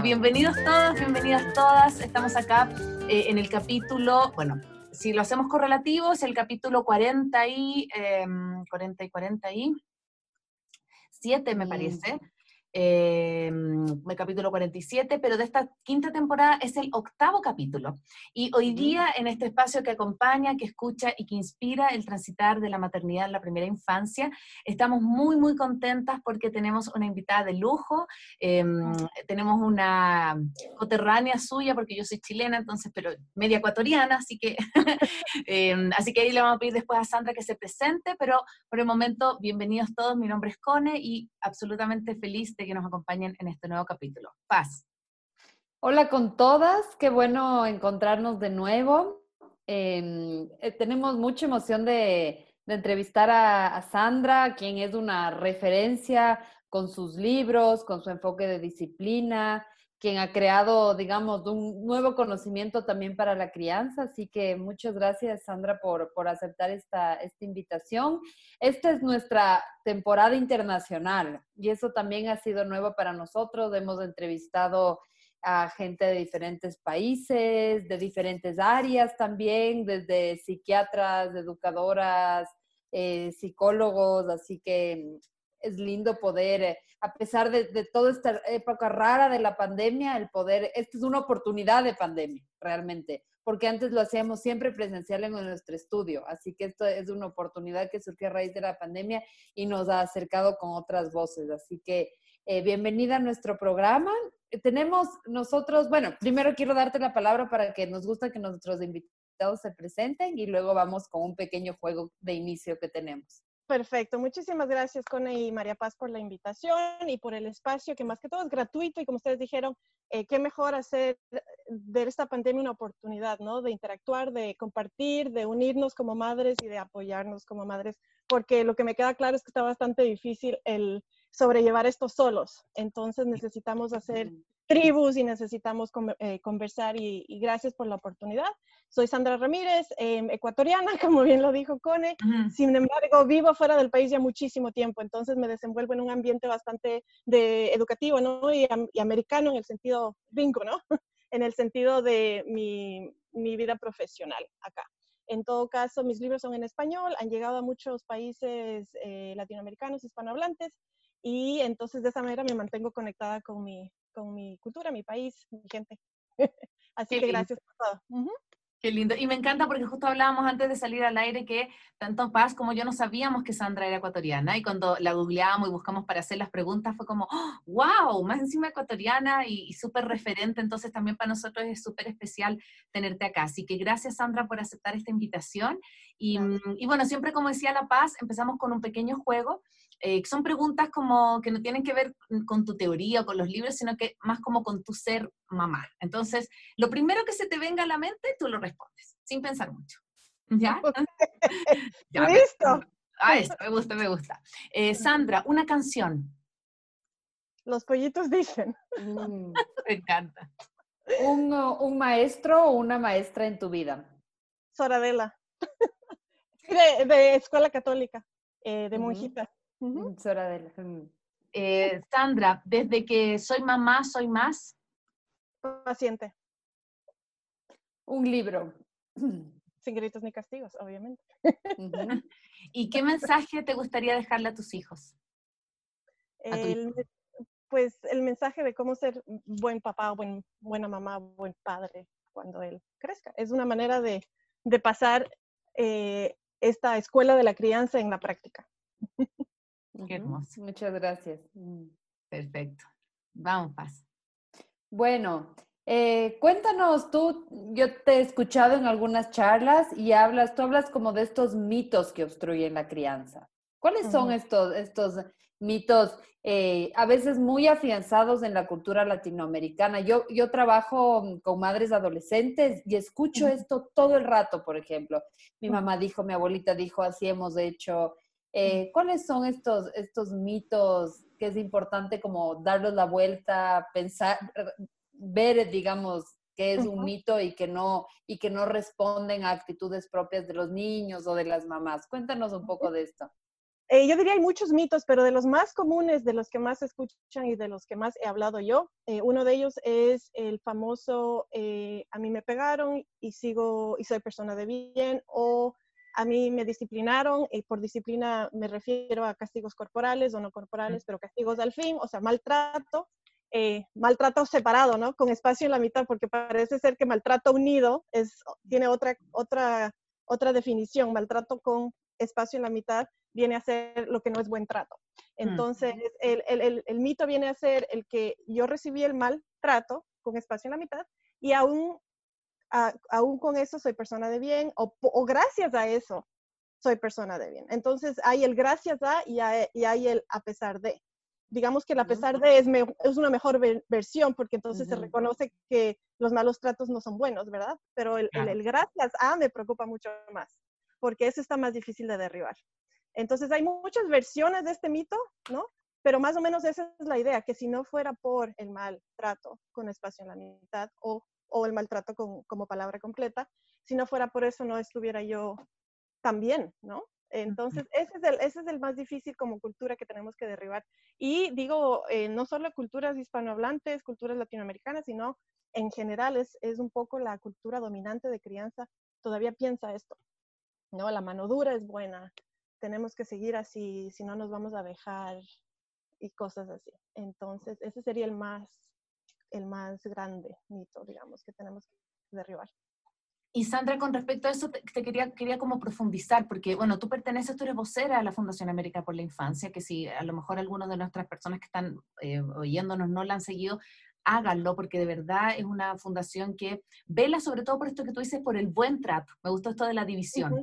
Bienvenidos todos, bienvenidas todas. Estamos acá eh, en el capítulo, bueno, si lo hacemos correlativo, es el capítulo 40 y, 40 em, y 40 y 7, me parece eh, el capítulo 47, pero de esta quinta temporada es el octavo capítulo. Y hoy día, en este espacio que acompaña, que escucha y que inspira el transitar de la maternidad en la primera infancia, estamos muy, muy contentas porque tenemos una invitada de lujo, em, tenemos una coterránea suya, porque yo soy chilena, entonces, pero media ecuatoriana, así que, em, así que ahí le vamos a pedir después a Sandra que se presente, pero por el momento, bienvenidos todos, mi nombre es Cone y absolutamente feliz de que nos acompañen en este nuevo capítulo. Paz. Hola con todas, qué bueno encontrarnos de nuevo. Em, eh, tenemos mucha emoción de, entrevistar a, Sandra, quien es una referencia con sus libros, con su enfoque de disciplina, quien ha creado, digamos, un nuevo conocimiento también para la crianza. Así que muchas gracias, Sandra, por, aceptar esta, esta invitación. Esta es nuestra temporada internacional y eso también ha sido nuevo para nosotros. Hemos entrevistado a gente de diferentes países, de diferentes áreas también, desde psiquiatras, educadoras, eh, psicólogos, así que es lindo poder, eh, a pesar de, toda esta época rara de la pandemia, el poder, esta es una oportunidad de pandemia, realmente, porque antes lo hacíamos siempre presencial en nuestro estudio, así que esto es una oportunidad que surgió a raíz de la pandemia y nos ha acercado con otras voces, así que eh, bienvenida a nuestro programa. Tenemos nosotros, bueno, primero quiero darte la palabra para que nos gusta que nuestros invitados se presenten y luego vamos con un pequeño juego de inicio que tenemos. Perfecto, muchísimas gracias Cone y María Paz por la invitación y por el espacio que más que todo es gratuito y como ustedes dijeron, eh, qué mejor hacer de esta pandemia una oportunidad, ¿no? De interactuar, de compartir, de unirnos como madres y de apoyarnos como madres, porque lo que me queda claro es que está bastante difícil el sobrellevar esto solos, entonces necesitamos hacer tribus y necesitamos eh, conversar y, gracias por la oportunidad. Soy Sandra Ramírez, em, ecuatoriana, como bien lo dijo Cone. Sin embargo, vivo fuera del país ya muchísimo tiempo, entonces me desenvuelvo en un ambiente bastante de, educativo ¿no? y, americano en el sentido bingo, ¿no? en el sentido de mi, mi vida profesional acá. En todo caso, mis libros son en español, han llegado a muchos países eh, latinoamericanos, hispanohablantes, y entonces de esa manera me mantengo conectada con mi, con mi cultura, mi país, mi gente. Así que gracias por todo. Qué lindo. Y me encanta porque justo hablábamos antes de salir al aire que tanto Paz como yo no sabíamos que Sandra era ecuatoriana y cuando la googleamos y buscamos para hacer las preguntas fue como, wow, más encima ecuatoriana y, súper referente, entonces también para nosotros es súper especial tenerte acá. Así que gracias Sandra por aceptar esta invitación. Y, mm, y bueno, siempre como decía La Paz, empezamos con un pequeño juego eh, son preguntas como que no tienen que ver con tu teoría o con los libros, sino que más como con tu ser mamá. Entonces, lo primero que se te venga a la mente, tú lo respondes, sin pensar mucho. ¿Ya? Listo. Ah, esto, me gusta, me gusta. Eh, Sandra, una canción. Los pollitos dicen. Mm, me encanta. Un, un, maestro o una maestra en tu vida. Soradela. de, de escuela católica, eh, de monjita. Eh, Sandra, desde que soy mamá, soy más paciente. Un libro. Sin gritos ni castigos, obviamente. ¿Y qué mensaje te gustaría dejarle a tus hijos? pues el mensaje de cómo ser buen papá, buen, buena mamá, buen padre cuando él crezca. Es una manera de, pasar eh, esta escuela de la crianza en la práctica. Qué hermoso. Muchas gracias. Mm. Perfecto. Vamos, Paz. Bueno, eh, cuéntanos tú, yo te he escuchado en algunas charlas y hablas, tú hablas como de estos mitos que obstruyen la crianza. ¿Cuáles son estos, estos mitos eh, a veces muy afianzados en la cultura latinoamericana? Yo, yo trabajo con madres adolescentes y escucho esto todo el rato, por ejemplo. Mi mamá dijo, mi abuelita dijo, así hemos hecho, eh, ¿Cuáles son estos, estos mitos que es importante como darles la vuelta, pensar, ver, digamos, qué es un mito y que no y que no responden a actitudes propias de los niños o de las mamás? Cuéntanos un poco de esto. Eh, yo diría hay muchos mitos, pero de los más comunes, de los que más escuchan y de los que más he hablado yo, eh, uno de ellos es el famoso eh, a mí me pegaron y sigo y soy persona de bien o a mí me disciplinaron y por disciplina me refiero a castigos corporales o no corporales, pero castigos al fin, o sea, maltrato, maltrato separado, ¿no? Con espacio en la mitad, porque parece ser que maltrato unido es, tiene otra, otra, otra definición, maltrato con espacio en la mitad viene a ser lo que no es buen trato. Mm. Entonces, el, el, el, mito viene a ser el que yo recibí el mal trato con espacio en la mitad y aún, aún con eso soy persona de bien o, o, gracias a eso soy persona de bien. Entonces, hay el gracias a y hay, y hay el a pesar de. Digamos que el a pesar de es, es una mejor versión porque entonces se reconoce que los malos tratos no son buenos, ¿verdad? Pero el, el gracias a me preocupa mucho más porque eso está más difícil de derribar. Entonces hay muchas versiones de este mito, ¿no? Pero más o menos esa es la idea, que si no fuera por el maltrato con espacio en la mitad o, o el maltrato con, como palabra completa, si no fuera por eso no estuviera yo tan bien, ¿no? Entonces, ese es, el, ese es el más difícil como cultura que tenemos que derribar. Y digo, eh, no solo culturas hispanohablantes, culturas latinoamericanas, sino en general es, es un poco la cultura dominante de crianza. Todavía piensa esto, ¿no? La mano dura es buena, tenemos que seguir así, si no nos vamos a dejar y cosas así. Entonces, ese sería el más, el más grande mito, digamos, que tenemos que derribar. Y Sandra, con respecto a eso, te, quería, quería como profundizar, porque, bueno, tú perteneces, tú eres vocera a la Fundación América por la Infancia, que si a lo mejor algunas de nuestras personas que están eh, oyéndonos no la han seguido, háganlo, porque de verdad es una fundación que vela sobre todo por esto que tú dices, por el buen trato. Me gustó esto de la división,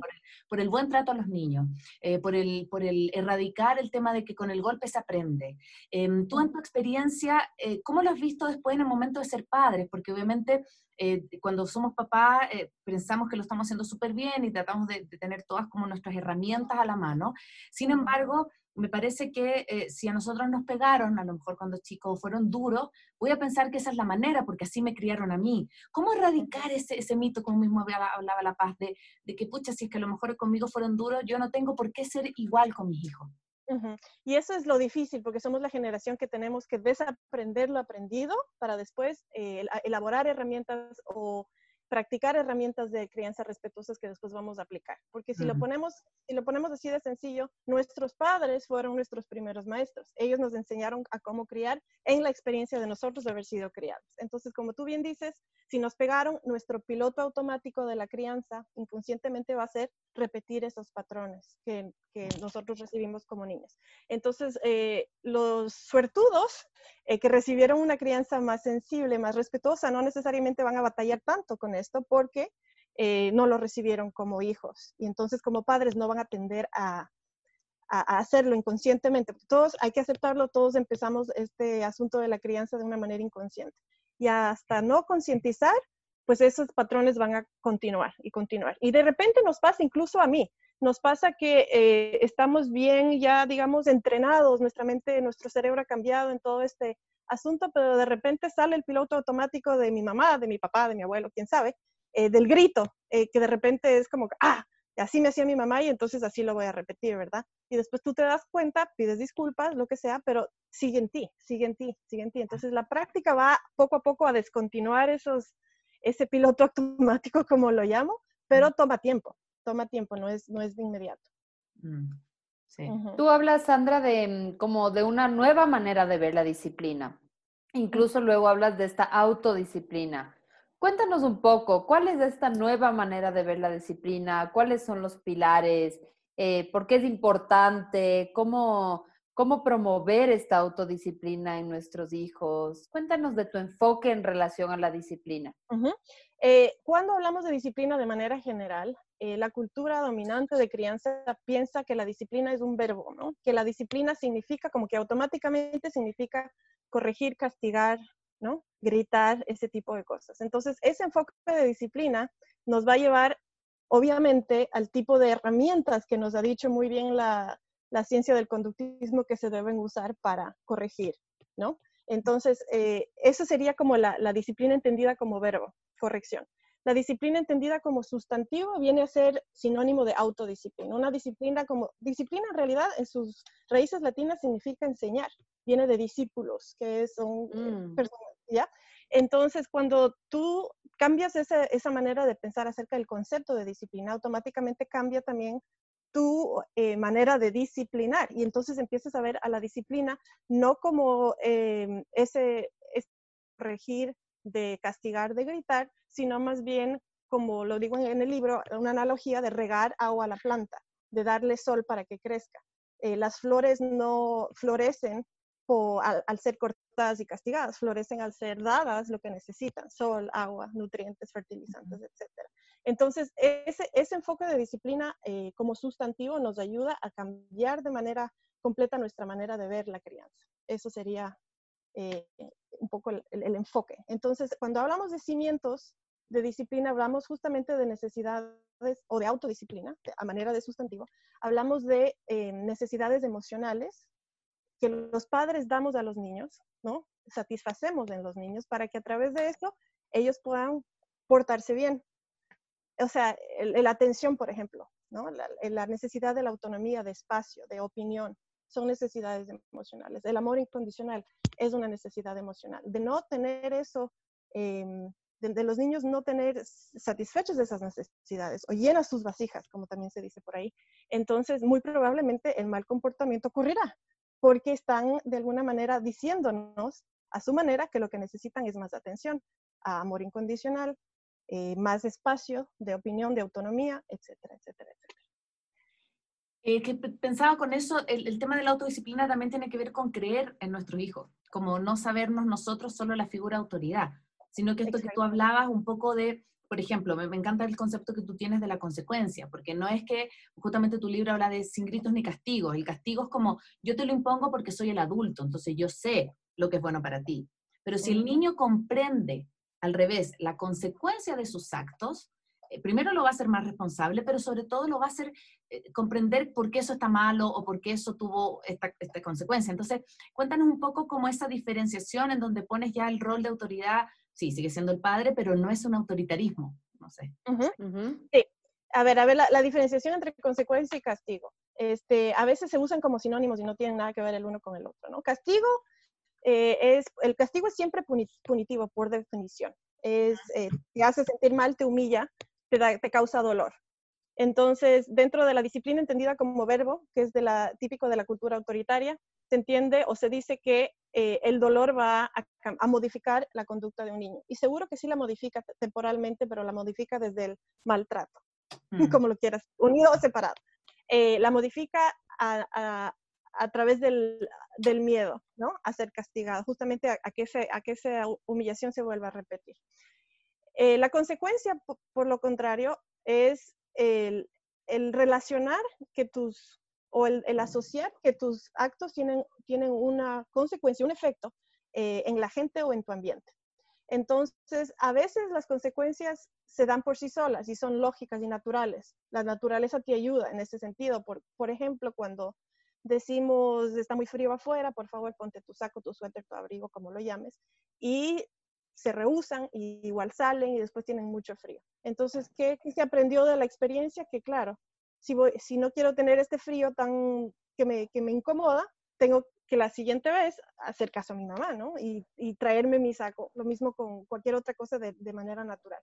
por, el, buen trato a los niños, eh, por, el, por el erradicar el tema de que con el golpe se aprende. Em, tú en tu experiencia, eh, ¿cómo lo has visto después en el momento de ser padres? Porque obviamente eh, cuando somos papás pensamos que lo estamos haciendo súper bien y tratamos de, de, tener todas como nuestras herramientas a la mano. Sin embargo, me parece que eh, si a nosotros nos pegaron, a lo mejor cuando chicos fueron duros, voy a pensar que esa es la manera, porque así me criaron a mí. ¿Cómo erradicar ese, ese mito, como mismo hablaba, La Paz, de, de, que, pucha, si es que a lo mejor conmigo fueron duros, yo no tengo por qué ser igual con mis hijos? Y eso es lo difícil, porque somos la generación que tenemos que desaprender lo aprendido para después eh, elaborar herramientas o practicar herramientas de crianza respetuosas que después vamos a aplicar. Porque si, lo ponemos, si lo ponemos así de sencillo, nuestros padres fueron nuestros primeros maestros. Ellos nos enseñaron a cómo criar en la experiencia de nosotros de haber sido criados. Entonces, como tú bien dices, si nos pegaron, nuestro piloto automático de la crianza inconscientemente va a ser repetir esos patrones que, nosotros recibimos como niños. Entonces, eh, los suertudos eh, que recibieron una crianza más sensible, más respetuosa, no necesariamente van a batallar tanto con esto porque eh, no lo recibieron como hijos. Y entonces como padres no van a tender a, hacerlo inconscientemente. Todos hay que aceptarlo, todos empezamos este asunto de la crianza de una manera inconsciente. Y hasta no concientizar, pues esos patrones van a continuar y continuar. Y de repente nos pasa incluso a mí nos pasa que eh, estamos bien ya, digamos, entrenados, nuestra mente, nuestro cerebro ha cambiado en todo este asunto, pero de repente sale el piloto automático de mi mamá, de mi papá, de mi abuelo, quién sabe, eh, del grito, eh, que de repente es como, ah, así me hacía mi mamá y entonces así lo voy a repetir, ¿verdad? Y después tú te das cuenta, pides disculpas, lo que sea, pero sigue en ti, sigue en ti, sigue en ti. Entonces la práctica va poco a poco a descontinuar esos, ese piloto automático, como lo llamo, pero toma tiempo toma tiempo, no es, no es de inmediato. Mm, sí. Tú hablas, Sandra, de mm, como de una nueva manera de ver la disciplina. Incluso luego hablas de esta autodisciplina. Cuéntanos un poco, ¿cuál es esta nueva manera de ver la disciplina? ¿Cuáles son los pilares? Eh, ¿Por qué es importante? ¿Cómo, ¿Cómo promover esta autodisciplina en nuestros hijos? Cuéntanos de tu enfoque en relación a la disciplina. Eh, cuando hablamos de disciplina de manera general, eh, la cultura dominante de crianza piensa que la disciplina es un verbo, ¿no? Que la disciplina significa como que automáticamente significa corregir, castigar, ¿no? Gritar, ese tipo de cosas. Entonces, ese enfoque de disciplina nos va a llevar, obviamente, al tipo de herramientas que nos ha dicho muy bien la, ciencia del conductismo que se deben usar para corregir, ¿no? Entonces, eh, eso sería como la disciplina entendida como verbo corrección. La disciplina entendida como sustantivo viene a ser sinónimo de autodisciplina. Una disciplina como, disciplina en realidad en sus raíces latinas significa enseñar, viene de discípulos, que son eh, Mm. personas, ¿ya? Entonces, cuando tú cambias esa, esa manera de pensar acerca del concepto de disciplina, automáticamente cambia también tu eh, manera de disciplinar y entonces empiezas a ver a la disciplina no como eh, ese, ese regir de castigar, de gritar, sino más bien, como lo digo en, el libro, una analogía de regar agua a la planta, de darle sol para que crezca. Eh, las flores no florecen al, al ser cortadas y castigadas, florecen al ser dadas lo que necesitan, sol, agua, nutrientes, fertilizantes, etcétera. Entonces, ese, enfoque de disciplina eh, como sustantivo nos ayuda a cambiar de manera completa nuestra manera de ver la crianza. Eso sería eh, un poco el, enfoque. Entonces, cuando hablamos de cimientos de disciplina, hablamos justamente de necesidades o de autodisciplina, a manera de sustantivo. Hablamos de eh, necesidades emocionales que los padres damos a los niños, ¿no? Satisfacemos en los niños para que a través de eso ellos puedan portarse bien. O sea, la atención, por ejemplo, ¿no? La, la necesidad de la autonomía, de espacio, de opinión, son necesidades emocionales. El amor incondicional es una necesidad emocional. De no tener eso, em, de, de los niños no tener s- satisfechos de esas necesidades o llenas sus vasijas, como también se dice por ahí, entonces muy probablemente el mal comportamiento ocurrirá, porque están de alguna manera diciéndonos a su manera que lo que necesitan es más atención, a amor incondicional, eh, más espacio de opinión, de autonomía, etcétera, etcétera, etcétera. Eh, que pe- pensaba con eso, el, el tema de la autodisciplina también tiene que ver con creer en nuestros hijos, como no sabernos nosotros solo la figura de autoridad, sino que esto que tú hablabas un poco de, por ejemplo, me, me encanta el concepto que tú tienes de la consecuencia, porque no es que justamente tu libro habla de sin gritos ni castigos, el castigo es como yo te lo impongo porque soy el adulto, entonces yo sé lo que es bueno para ti, pero si el niño comprende al revés la consecuencia de sus actos, eh, primero lo va a hacer más responsable, pero sobre todo lo va a hacer eh, comprender por qué eso está malo o por qué eso tuvo esta, esta consecuencia. Entonces, cuéntanos un poco cómo esa diferenciación en donde pones ya el rol de autoridad, sí, sigue siendo el padre, pero no es un autoritarismo, no sé. Ujú. Ujú. A ver, a ver, la, la diferenciación entre consecuencia y castigo. Este, a veces se usan como sinónimos y no tienen nada que ver el uno con el otro, ¿no? Castigo eh, es, el castigo es siempre puni- punitivo por definición. Es, eh, te hace sentir mal, te humilla, te, da- te causa dolor. Entonces, dentro de la disciplina entendida como verbo, que es de la, típico de la cultura autoritaria, se entiende o se dice que eh, el dolor va a, a modificar la conducta de un niño. Y seguro que sí la modifica te- temporalmente, pero la modifica desde el maltrato Mm. como lo quieras, unido o separado. Eh, la modifica a, a- a través del, del miedo, ¿no? A ser castigado, justamente a, que, ese- a que esa hu- humillación se vuelva a repetir. Eh, la consecuencia, po- por, lo contrario, es el, el relacionar que tus, o el, el asociar que tus actos tienen, tienen una consecuencia, un efecto eh, en la gente o en tu ambiente. Entonces, a veces las consecuencias se dan por sí solas y son lógicas y naturales. La naturaleza te ayuda en ese sentido. Por, por ejemplo, cuando decimos está muy frío afuera, por favor ponte tu saco, tu suéter, tu abrigo, como lo llames, y se rehusan y igual salen y después tienen mucho frío. Entonces, ¿qué, qué se aprendió de la experiencia? Que claro, si, voy, si no quiero tener este frío tan que me, que me incomoda, tengo que la siguiente vez hacer caso a mi mamá, ¿no? Y, y traerme mi saco. Lo mismo con cualquier otra cosa de, de manera natural.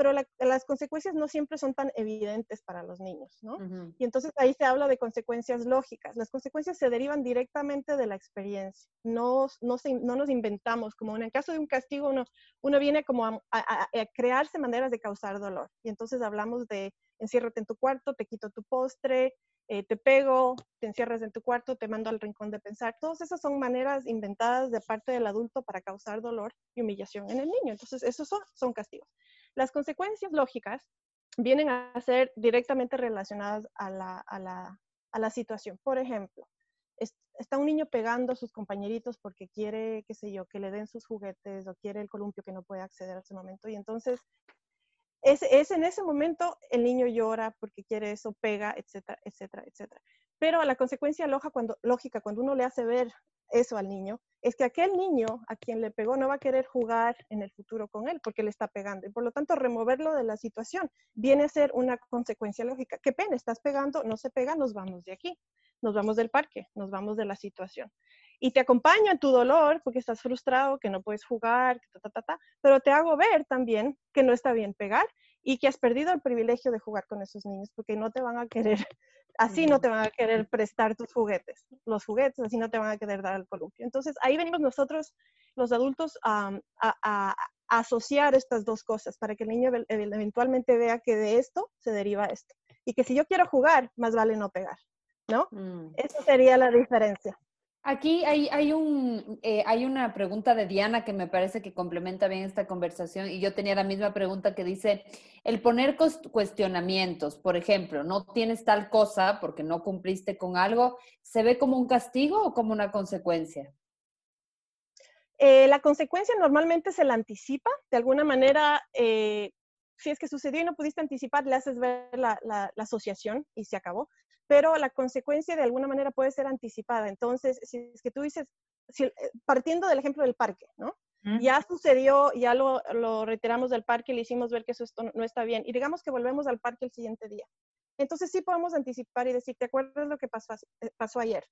Pero la, las consecuencias no siempre son tan evidentes para los niños, ¿no? Y entonces ahí se habla de consecuencias lógicas. Las consecuencias se derivan directamente de la experiencia. No, no, se- no nos inventamos, como en el caso de un castigo, uno, uno viene como a, a- a crearse maneras de causar dolor. Y entonces hablamos de enciérrate en tu cuarto, te quito tu postre, eh, te pego, te encierras en tu cuarto, te mando al rincón de pensar. Todas esas son maneras inventadas de parte del adulto para causar dolor y humillación en el niño. Entonces, esos son, son castigos. Las consecuencias lógicas vienen a ser directamente relacionadas a la, a la, a la situación. Por ejemplo, es- está un niño pegando a sus compañeritos porque quiere, qué sé yo, que le den sus juguetes o quiere el columpio que no puede acceder a ese momento. Y entonces es, en ese momento el niño llora porque quiere eso, pega, etcétera, etcétera, etcétera. Pero la consecuencia loja cuando, lógica, cuando uno le hace ver eso al niño es que aquel niño a quien le pegó no va a querer jugar en el futuro con él porque le está pegando. Y por lo tanto, removerlo de la situación viene a ser una consecuencia lógica. Qué pena, estás pegando, no se pega, nos vamos de aquí, nos vamos del parque, nos vamos de la situación. Y te acompaño en tu dolor porque estás frustrado, que no puedes jugar, pero te hago ver también que no está bien pegar y que has perdido el privilegio de jugar con esos niños porque no te van a querer Así no te van a querer prestar tus juguetes, los juguetes, así no te van a querer dar el columpio. Entonces, ahí venimos nosotros, los adultos, a, asociar estas dos cosas para que el niño eventualmente vea que de esto se deriva esto. Y que si yo quiero jugar, más vale no pegar, ¿no? Mm. Esa sería la diferencia. Aquí hay, un, eh, una pregunta de Diana que me parece que complementa bien esta conversación y yo tenía la misma pregunta que dice, el poner cuestionamientos, por ejemplo, no tienes tal cosa porque no cumpliste con algo, ¿se ve como un castigo o como una consecuencia? Eh, la consecuencia normalmente se la anticipa, de alguna manera, eh, si es que sucedió y no pudiste anticipar, le haces ver la, asociación y se acabó pero la consecuencia de alguna manera puede ser anticipada. Entonces, si es que tú dices, eh, partiendo del ejemplo del parque, ¿no? Ya sucedió, ya lo, lo, retiramos del parque, le hicimos ver que eso no está bien y digamos que volvemos al parque el siguiente día. Entonces sí podemos anticipar y decir, ¿te acuerdas lo que pasó, eh, pasó ayer?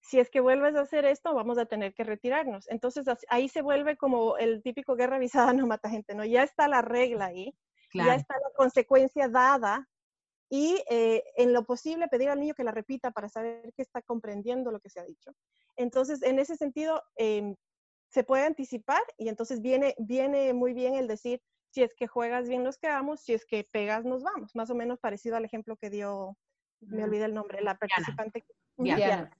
Si es que vuelves a hacer esto, vamos a tener que retirarnos. Entonces ahí se vuelve como el típico guerra avisada no mata gente, ¿no? Ya está la regla ahí, ya está la consecuencia dada y eh, en lo posible pedir al niño que la repita para saber que está comprendiendo lo que se ha dicho. Entonces, en ese sentido, em, se puede anticipar y entonces viene, viene muy bien el decir, si es que juegas bien nos quedamos, si es que pegas nos vamos, más o menos parecido al ejemplo que dio, me olvidé el nombre, la participante. Diana.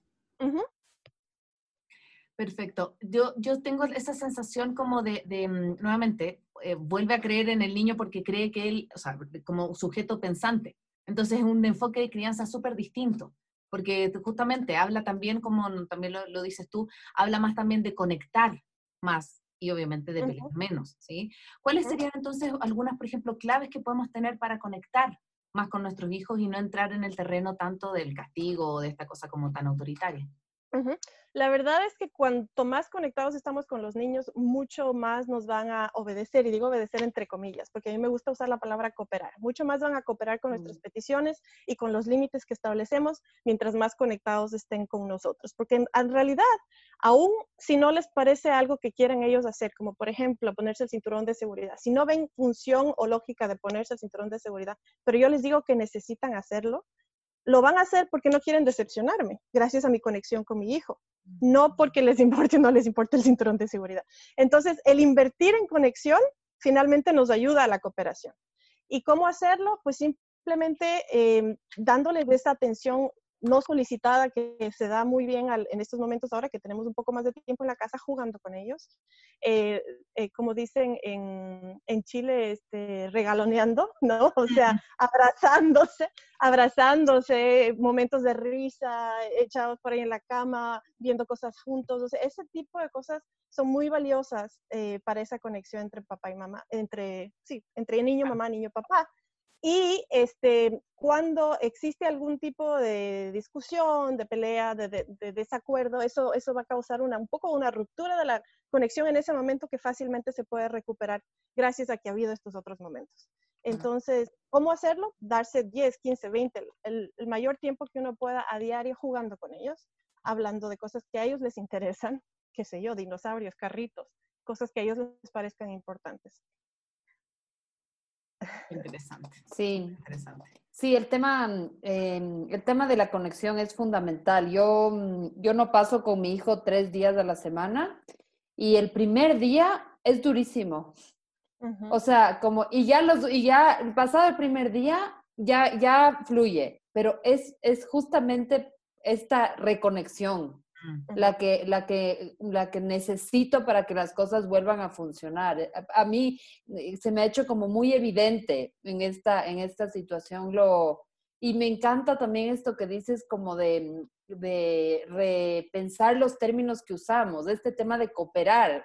Perfecto. Yo, yo tengo esa sensación como de, mm, nuevamente, eh, vuelve a creer en el niño porque cree que él, o sea, como sujeto pensante. Entonces es un enfoque de crianza súper distinto, porque justamente habla también, como también lo, dices tú, habla más también de conectar más y obviamente de pelear menos, ¿sí? ¿Cuáles serían entonces algunas, por ejemplo, claves que podemos tener para conectar más con nuestros hijos y no entrar en el terreno tanto del castigo o de esta cosa como tan autoritaria? La verdad es que cuanto más conectados estamos con los niños, mucho más nos van a obedecer, y digo obedecer entre comillas, porque a mí me gusta usar la palabra cooperar. Mucho más van a cooperar con nuestras mm. peticiones y con los límites que establecemos mientras más conectados estén con nosotros. Porque en, realidad, aún si no les parece algo que quieran ellos hacer, como por ejemplo ponerse el cinturón de seguridad, si no ven función o lógica de ponerse el cinturón de seguridad, pero yo les digo que necesitan hacerlo, lo van a hacer porque no quieren decepcionarme, gracias a mi conexión con mi hijo, no porque les importe o no les importe el cinturón de seguridad. Entonces, el invertir en conexión finalmente nos ayuda a la cooperación. ¿Y cómo hacerlo? Pues simplemente eh, dándoles esa atención no solicitada que se da muy bien en estos momentos ahora que tenemos un poco más de tiempo en la casa jugando con ellos. Eh, eh, como dicen en, en, Chile, este, regaloneando, ¿no? O sea, abrazándose, abrazándose, momentos de risa, echados por ahí en la cama, viendo cosas juntos. O sea, ese tipo de cosas son muy valiosas eh, para esa conexión entre papá y mamá, entre, sí, entre niño, mamá, niño, papá. Y este, cuando existe algún tipo de discusión, de pelea, de, desacuerdo, eso, eso va a causar una, un poco una ruptura de la conexión en ese momento que fácilmente se puede recuperar gracias a que ha habido estos otros momentos. Entonces, ¿cómo hacerlo? Darse 10, 15, 20, el, el mayor tiempo que uno pueda a diario jugando con ellos, hablando de cosas que a ellos les interesan, qué sé yo, dinosaurios, carritos, cosas que a ellos les parezcan importantes. Interesante. Sí. Interesante. Sí, el tema, em, el tema de la conexión es fundamental. Yo, mm, yo no paso con mi hijo tres días a la semana y el primer día es durísimo. O sea, como, y ya los, y ya pasado el primer día, ya, ya fluye, pero es, es justamente esta reconexión la que, la, que, la que necesito para que las cosas vuelvan a funcionar. Eh, a, mí eh, se me ha hecho como muy evidente en esta, en esta situación lo... Y me encanta también esto que dices como de, de repensar los términos que usamos, este tema de cooperar.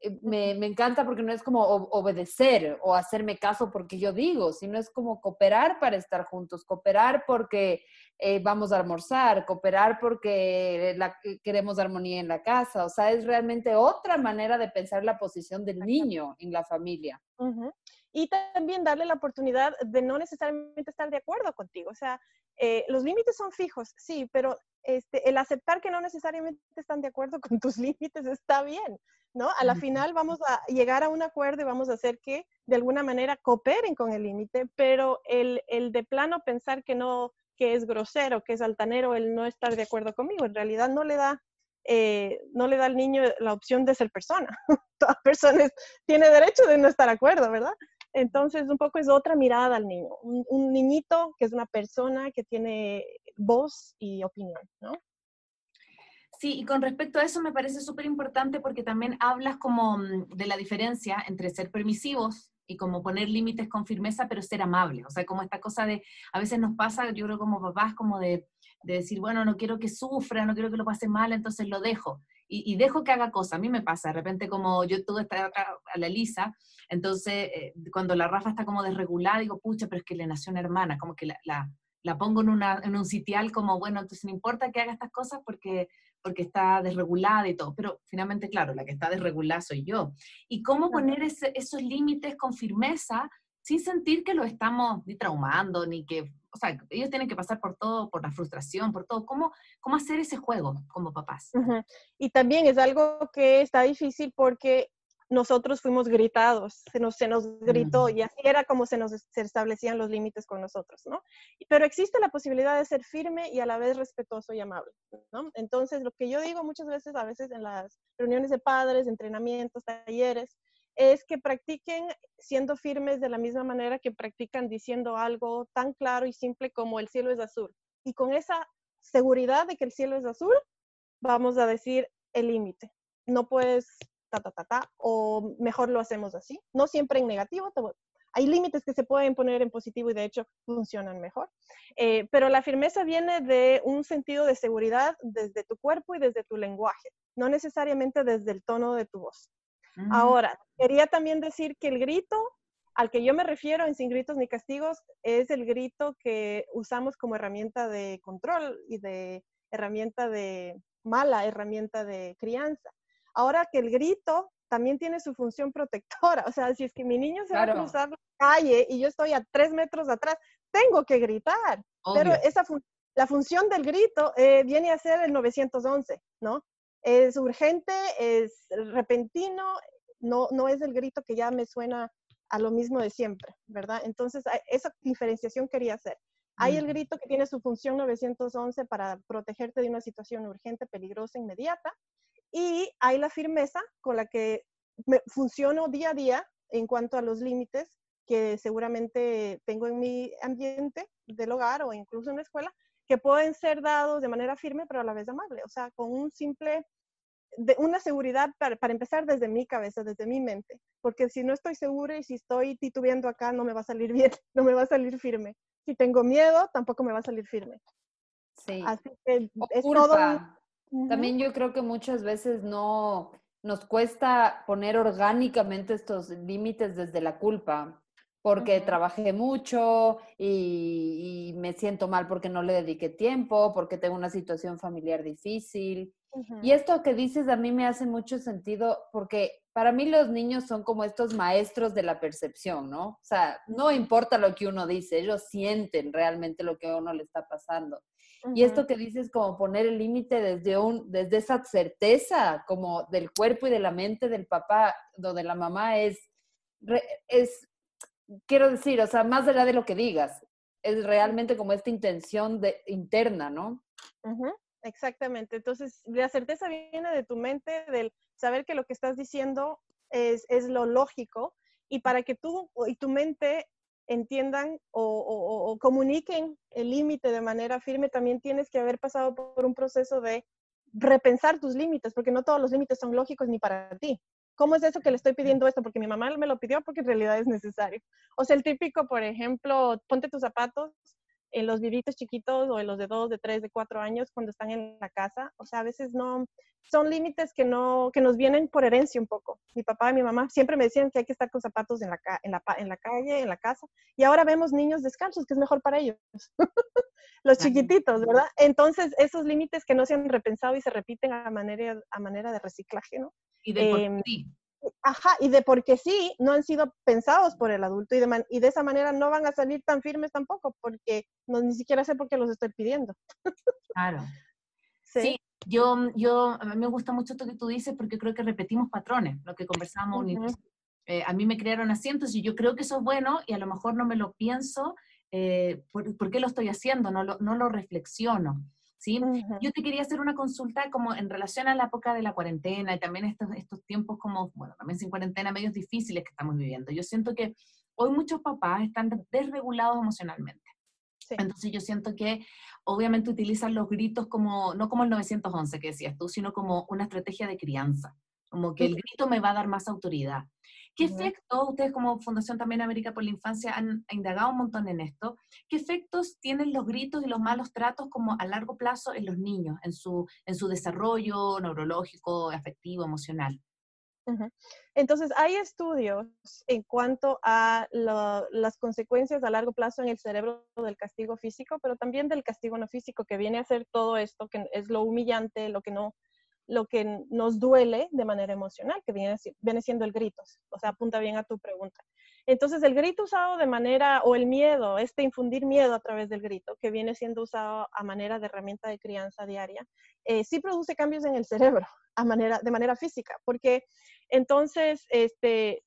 eh, me, me, encanta porque no es como obedecer o hacerme caso porque yo digo, sino es como cooperar para estar juntos, cooperar porque eh, vamos a almorzar, cooperar porque la, queremos armonía en la casa. O sea, es realmente otra manera de pensar la posición del niño en la familia. Y también darle la oportunidad de no necesariamente estar de acuerdo contigo. O sea, eh, los límites son fijos, sí, pero este, el aceptar que no necesariamente están de acuerdo con tus límites está bien, ¿no? A la final vamos a llegar a un acuerdo y vamos a hacer que de alguna manera cooperen con el límite, pero el, el de plano pensar que no, que es grosero, que es altanero, el no estar de acuerdo conmigo, en realidad no le da eh, no le da al niño la opción de ser persona. Toda persona tiene derecho de no estar de acuerdo, ¿verdad? Entonces, un poco es otra mirada al niño, un, niñito que es una persona que tiene voz y opinión, ¿no? Sí, y con respecto a eso me parece súper importante porque también hablas como mm, de la diferencia entre ser permisivos y como poner límites con firmeza, pero ser amable. O sea, como esta cosa de, a veces nos pasa, yo creo como papás, como de, de decir, bueno, no quiero que sufra, no quiero que lo pase mal, entonces lo dejo. Y, dejo que haga cosas. A mí me pasa, de repente como yo tuve esta a la Lisa, entonces eh, cuando la Rafa está como desregulada, digo, pucha, pero es que le nació una hermana, como que la, la, la pongo en, una, en un sitial como, bueno, entonces no importa que haga estas cosas porque porque está desregulada y todo, pero finalmente, claro, la que está desregulada soy yo. ¿Y cómo poner esos límites con firmeza sin sentir que lo estamos ni traumando, ni que, o sea, ellos tienen que pasar por todo, por la frustración, por todo. ¿Cómo, cómo hacer ese juego como papás? Y también es algo que está difícil porque nosotros fuimos gritados, se nos, se nos gritó y así era como se nos se establecían los límites con nosotros, ¿no? Pero existe la posibilidad de ser firme y a la vez respetuoso y amable, ¿no? Entonces, lo que yo digo muchas veces, a veces en las reuniones de padres, entrenamientos, talleres, es que practiquen siendo firmes de la misma manera que practican diciendo algo tan claro y simple como el cielo es azul. Y con esa seguridad de que el cielo es azul, vamos a decir el límite. No puedes ta, ta, ta, ta, o mejor lo hacemos así. No siempre en negativo, hay límites que se pueden poner en positivo y de hecho funcionan mejor. Eh, pero la firmeza viene de un sentido de seguridad desde tu cuerpo y desde tu lenguaje, no necesariamente desde el tono de tu voz. Mm. Ahora, quería también decir que el grito al que yo me refiero en Sin Gritos ni Castigos es el grito que usamos como herramienta de control y de herramienta de mala herramienta de crianza. Ahora que el grito también tiene su función protectora, o sea, si es que mi niño se va a cruzar la calle y yo estoy a tres metros atrás, tengo que gritar. Pero esa la función del grito eh, viene a ser el 911, ¿no? Es urgente, es repentino, no, no es el grito que ya me suena a lo mismo de siempre, ¿verdad? Entonces, esa diferenciación quería hacer. Hay el grito que tiene su función 911 para protegerte de una situación urgente, peligrosa, inmediata, y hay la firmeza con la que me funciono día a día en cuanto a los límites que seguramente tengo en mi ambiente del hogar o incluso en la escuela, que pueden ser dados de manera firme pero a la vez amable, o sea, con un simple, de una seguridad para, para empezar desde mi cabeza, desde mi mente, porque si no estoy segura y si estoy titubeando acá, no me va a salir bien, no me va a salir firme. Si tengo miedo, tampoco me va a salir firme. Sí. Así que es todo también yo creo que muchas veces no nos cuesta poner orgánicamente estos límites desde la culpa, porque trabajé mucho y, me siento mal porque no le dediqué tiempo, porque tengo una situación familiar difícil. Y esto que dices a mí me hace mucho sentido porque para mí los niños son como estos maestros de la percepción, ¿no? O sea, no importa lo que uno dice, ellos sienten realmente lo que a uno le está pasando. Y esto que dices como poner el límite desde, un, desde esa certeza como del cuerpo y de la mente del papá o de la mamá es, es, quiero decir, o sea, más allá de lo que digas, es realmente como esta intención de, interna, ¿no? Exactamente. Entonces, la certeza viene de tu mente, del saber que lo que estás diciendo es, es lo lógico y para que tú y tu mente entiendan o, comuniquen el límite de manera firme, también tienes que haber pasado por un proceso de repensar tus límites, porque no todos los límites son lógicos ni para ti. ¿Cómo es eso que le estoy pidiendo esto? Porque mi mamá me lo pidió porque en realidad es necesario. O sea, el típico, por ejemplo, ponte tus zapatos en los vivitos chiquitos o en los de dos, de tres, de cuatro años cuando están en la casa. O sea, a veces no, son límites que no, que nos vienen por herencia un poco. Mi papá y mi mamá siempre me decían que hay que estar con zapatos en la, en la, en la calle, en la casa. Y ahora vemos niños descalzos, que es mejor para ellos. los chiquititos, ¿verdad? Entonces, esos límites que no se han repensado y se repiten a manera, a manera de reciclaje, ¿no? Y de por sí. Ajá, y de porque sí, no han sido pensados por el adulto y de, y de esa manera no van a salir tan firmes tampoco, porque no, ni siquiera sé por qué los estoy pidiendo. Claro. Sí. yo, yo, a mí me gusta mucho esto que tú dices porque creo que repetimos patrones, lo que conversábamos eh, a mí me crearon asientos y yo creo que eso es bueno y a lo mejor no me lo pienso, eh, por, qué lo estoy haciendo? No lo, no lo reflexiono. ¿Sí? Yo te quería hacer una consulta como en relación a la época de la cuarentena y también estos, estos tiempos como, bueno, también sin cuarentena, medios difíciles que estamos viviendo. Yo siento que hoy muchos papás están desregulados emocionalmente. Entonces yo siento que obviamente utilizan los gritos como, no como el 911 que decías tú, sino como una estrategia de crianza, como que el grito me va a dar más autoridad. ¿Qué efectos, ustedes como Fundación también América por la Infancia han indagado un montón en esto, qué efectos tienen los gritos y los malos tratos como a largo plazo en los niños, en su, en su desarrollo neurológico, afectivo, emocional? Entonces, hay estudios en cuanto a las consecuencias a largo plazo en el cerebro del castigo físico, pero también del castigo no físico, que viene a ser todo esto, que es lo humillante, lo que no lo que nos duele de manera emocional, que viene, siendo el grito. O sea, apunta bien a tu pregunta. Entonces, el grito usado de manera, o el miedo, este infundir miedo a través del grito, que viene siendo usado a manera de herramienta de crianza diaria, eh, sí produce cambios en el cerebro a manera, de manera física, porque entonces este,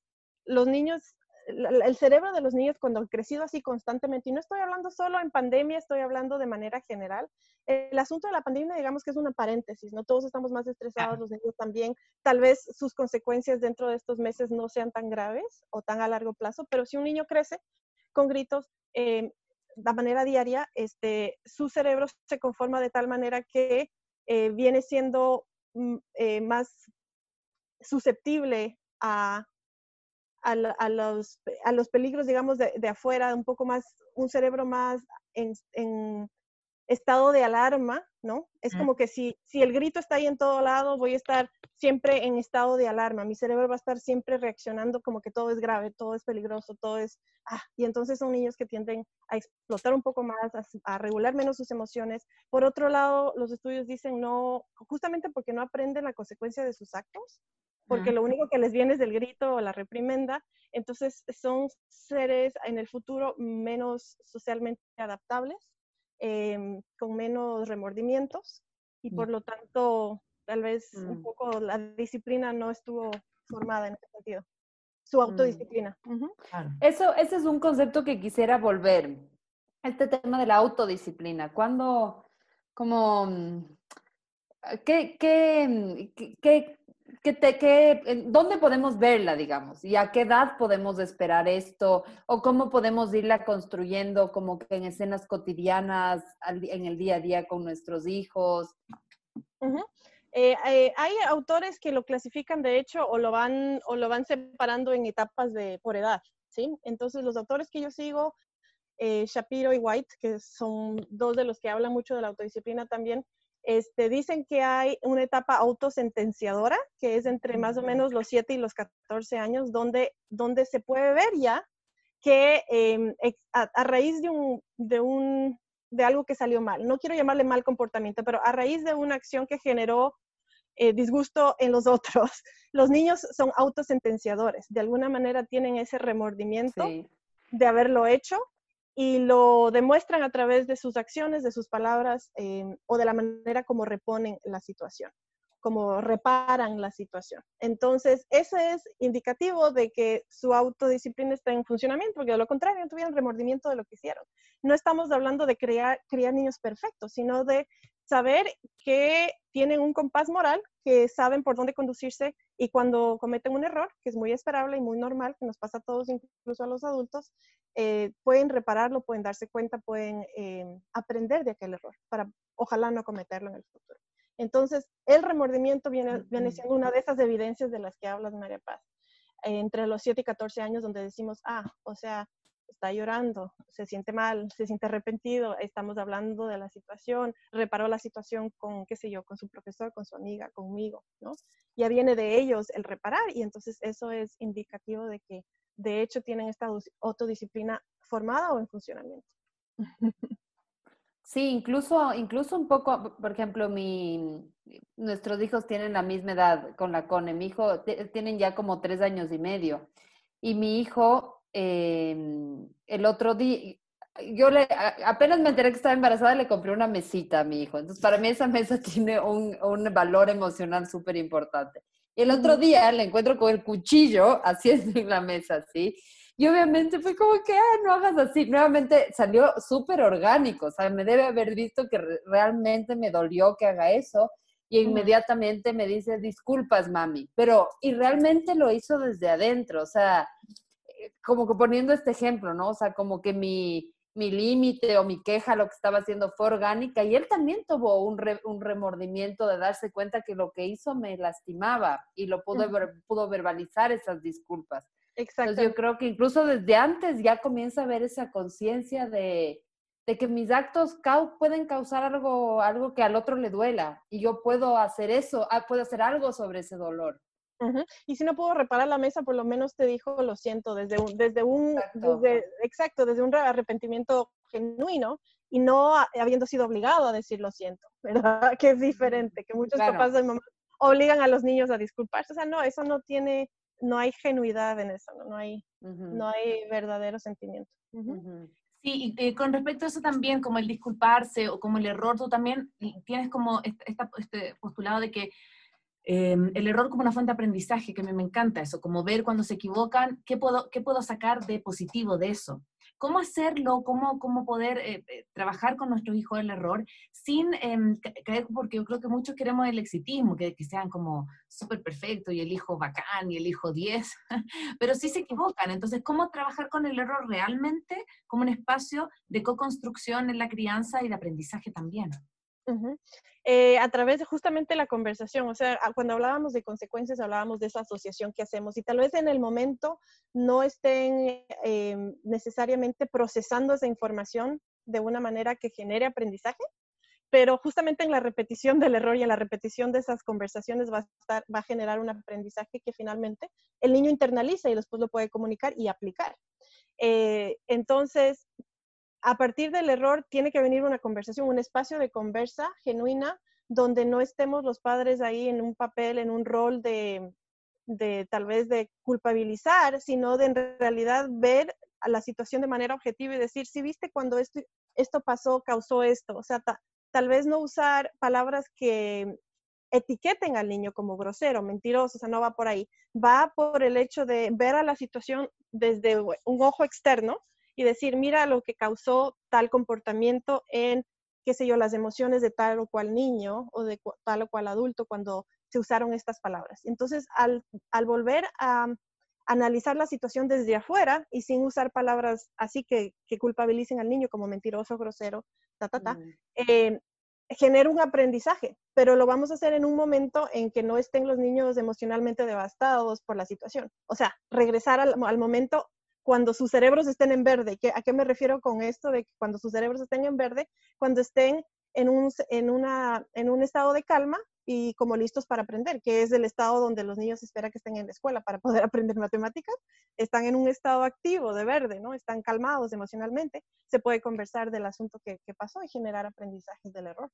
los niños el cerebro de los niños cuando han crecido así constantemente, y no estoy hablando solo en pandemia, estoy hablando de manera general, el asunto de la pandemia digamos que es una paréntesis, ¿no? Todos estamos más estresados, los niños también, tal vez sus consecuencias dentro de estos meses no sean tan graves o tan a largo plazo, pero si un niño crece con gritos eh, de manera diaria, este, su cerebro se conforma de tal manera que eh, viene siendo mm, eh, más susceptible a a, los, a los peligros, digamos, de, de, afuera, un poco más, un cerebro más en, en estado de alarma, ¿no? Es como que si, si el grito está ahí en todo lado, voy a estar siempre en estado de alarma. Mi cerebro va a estar siempre reaccionando como que todo es grave, todo es peligroso, todo es... Ah, y entonces son niños que tienden a explotar un poco más, a, a, regular menos sus emociones. Por otro lado, los estudios dicen no, justamente porque no aprenden la consecuencia de sus actos, porque lo único que les viene es el grito o la reprimenda. Entonces son seres en el futuro menos socialmente adaptables, em, con menos remordimientos y por lo tanto tal vez un mm. poco la disciplina no estuvo formada en ese sentido. Su mm. autodisciplina. Eso, ese es un concepto que quisiera volver. Este tema de la autodisciplina. ¿Cuándo, como, mm, qué, qué, qué, ¿Qué ¿Dónde podemos verla, digamos? ¿Y a qué edad podemos esperar esto? ¿O cómo podemos irla construyendo como que en escenas cotidianas, en el día a día con nuestros hijos? Eh, eh, hay autores que lo clasifican, de hecho, o lo van, o lo van separando en etapas de, por edad, ¿sí? Entonces, los autores que yo sigo, eh, Shapiro y White, que son dos de los que hablan mucho de la autodisciplina también, este, dicen que hay una etapa autosentenciadora, que es entre más o menos los 7 y los 14 años, donde, donde se puede ver ya que em, a, raíz de, un, de, un, de algo que salió mal, no quiero llamarle mal comportamiento, pero a raíz de una acción que generó eh, disgusto en los otros, los niños son autosentenciadores, de alguna manera tienen ese remordimiento de haberlo hecho y lo demuestran a través de sus acciones, de sus palabras em, o de la manera como reponen la situación, como reparan la situación. Entonces, eso es indicativo de que su autodisciplina está en funcionamiento, porque de lo contrario no tuvieran remordimiento de lo que hicieron. No estamos hablando de crear, criar niños perfectos, sino de saber que tienen un compás moral, que saben por dónde conducirse y cuando cometen un error, que es muy esperable y muy normal, que nos pasa a todos, incluso a los adultos, eh, pueden repararlo, pueden darse cuenta, pueden eh, aprender de aquel error para ojalá no cometerlo en el futuro. Entonces, el remordimiento viene, viene siendo una de esas evidencias de las que hablas, María Paz, entre los 7 y 14 años, donde decimos, ah, o sea, está llorando, se siente mal, se siente arrepentido, estamos hablando de la situación, reparó la situación con, qué sé yo, con su profesor, con su amiga, conmigo, ¿no? Ya viene de ellos el reparar y entonces eso es indicativo de que de hecho tienen esta autodisciplina formada o en funcionamiento. Sí, incluso, incluso un poco, por ejemplo, mi, nuestros hijos tienen la misma edad con la CONE. Mi hijo tienen ya como tres años y medio. Y mi hijo, em, el otro día, yo le, apenas me enteré que estaba embarazada, le compré una mesita a mi hijo. Entonces, para mí esa mesa tiene un, un valor emocional súper importante. Y el otro día le encuentro con el cuchillo haciendo en la mesa, ¿sí? Y obviamente fue como que, ah, no hagas así. Nuevamente salió súper orgánico, o sea, me debe haber visto que realmente me dolió que haga eso. Y inmediatamente me dice, disculpas, mami. Pero, y realmente lo hizo desde adentro, o sea, eh, como que poniendo este ejemplo, ¿no? O sea, como que mi, mi límite o mi queja, lo que estaba haciendo fue orgánica y él también tuvo un, un remordimiento de darse cuenta que lo que hizo me lastimaba y lo pudo, pudo verbalizar esas disculpas. Exacto. Entonces yo creo que incluso desde antes ya comienza a haber esa conciencia de, de, que mis actos pueden causar algo, algo que al otro le duela y yo puedo hacer eso, ah, puedo hacer algo sobre ese dolor. Y si no puedo reparar la mesa, por lo menos te dijo lo siento desde un, desde un, exacto. Desde, exacto, desde un arrepentimiento genuino y no habiendo sido obligado a decir lo siento, ¿verdad? Que es diferente, que muchos papás de mamá obligan a los niños a disculparse. O sea, no, eso no tiene, no hay genuidad en eso, no, no hay, no hay verdadero sentimiento. Sí, y con respecto a eso también, como el disculparse o como el error, tú también tienes como este postulado de que Em, el error como una fuente de aprendizaje, que me, me encanta eso, como ver cuando se equivocan, ¿qué puedo, qué puedo sacar de positivo de eso? ¿Cómo hacerlo? ¿Cómo, cómo poder eh, eh, trabajar con nuestros hijos el error sin caer, porque yo creo que muchos queremos el exitismo, que, que sean como súper perfectos y el hijo bacán y el hijo 10, pero sí se equivocan. Entonces, ¿cómo trabajar con el error realmente como un espacio de co-construcción en la crianza y de aprendizaje también? Eh, a través de justamente la conversación, o sea, cuando hablábamos de consecuencias, hablábamos de esa asociación que hacemos y tal vez en el momento no estén eh, necesariamente procesando esa información de una manera que genere aprendizaje, pero justamente en la repetición del error y en la repetición de esas conversaciones va a, estar, va a generar un aprendizaje que finalmente el niño internaliza y después lo puede comunicar y aplicar. Eh, entonces, a partir del error tiene que venir una conversación, un espacio de conversa genuina donde no estemos los padres ahí en un papel, en un rol de, tal vez de culpabilizar, sino de en realidad ver a la situación de manera objetiva y decir, si viste cuando esto, esto pasó, causó esto. O sea, tal vez no usar palabras que etiqueten al niño como grosero, mentiroso, o sea, no va por ahí. Va por el hecho de ver a la situación desde un ojo externo y decir, mira lo que causó tal comportamiento en, qué sé yo, las emociones de tal o cual niño o de tal o cual adulto cuando se usaron estas palabras. Entonces, al, volver a analizar la situación desde afuera y sin usar palabras así que, que culpabilicen al niño como mentiroso, grosero, ta, ta, ta, mm. eh, genera un aprendizaje, pero lo vamos a hacer en un momento en que no estén los niños emocionalmente devastados por la situación. O sea, regresar al, al momento cuando sus cerebros estén en verde. ¿A qué me refiero con esto de que cuando sus cerebros estén en verde? Cuando estén en un, estado de calma y como listos para aprender, que es el estado donde los niños esperan que estén en la escuela para poder aprender matemáticas, están en un estado activo de verde, ¿no? Están calmados emocionalmente, se puede conversar del asunto que, que pasó y generar aprendizajes del error.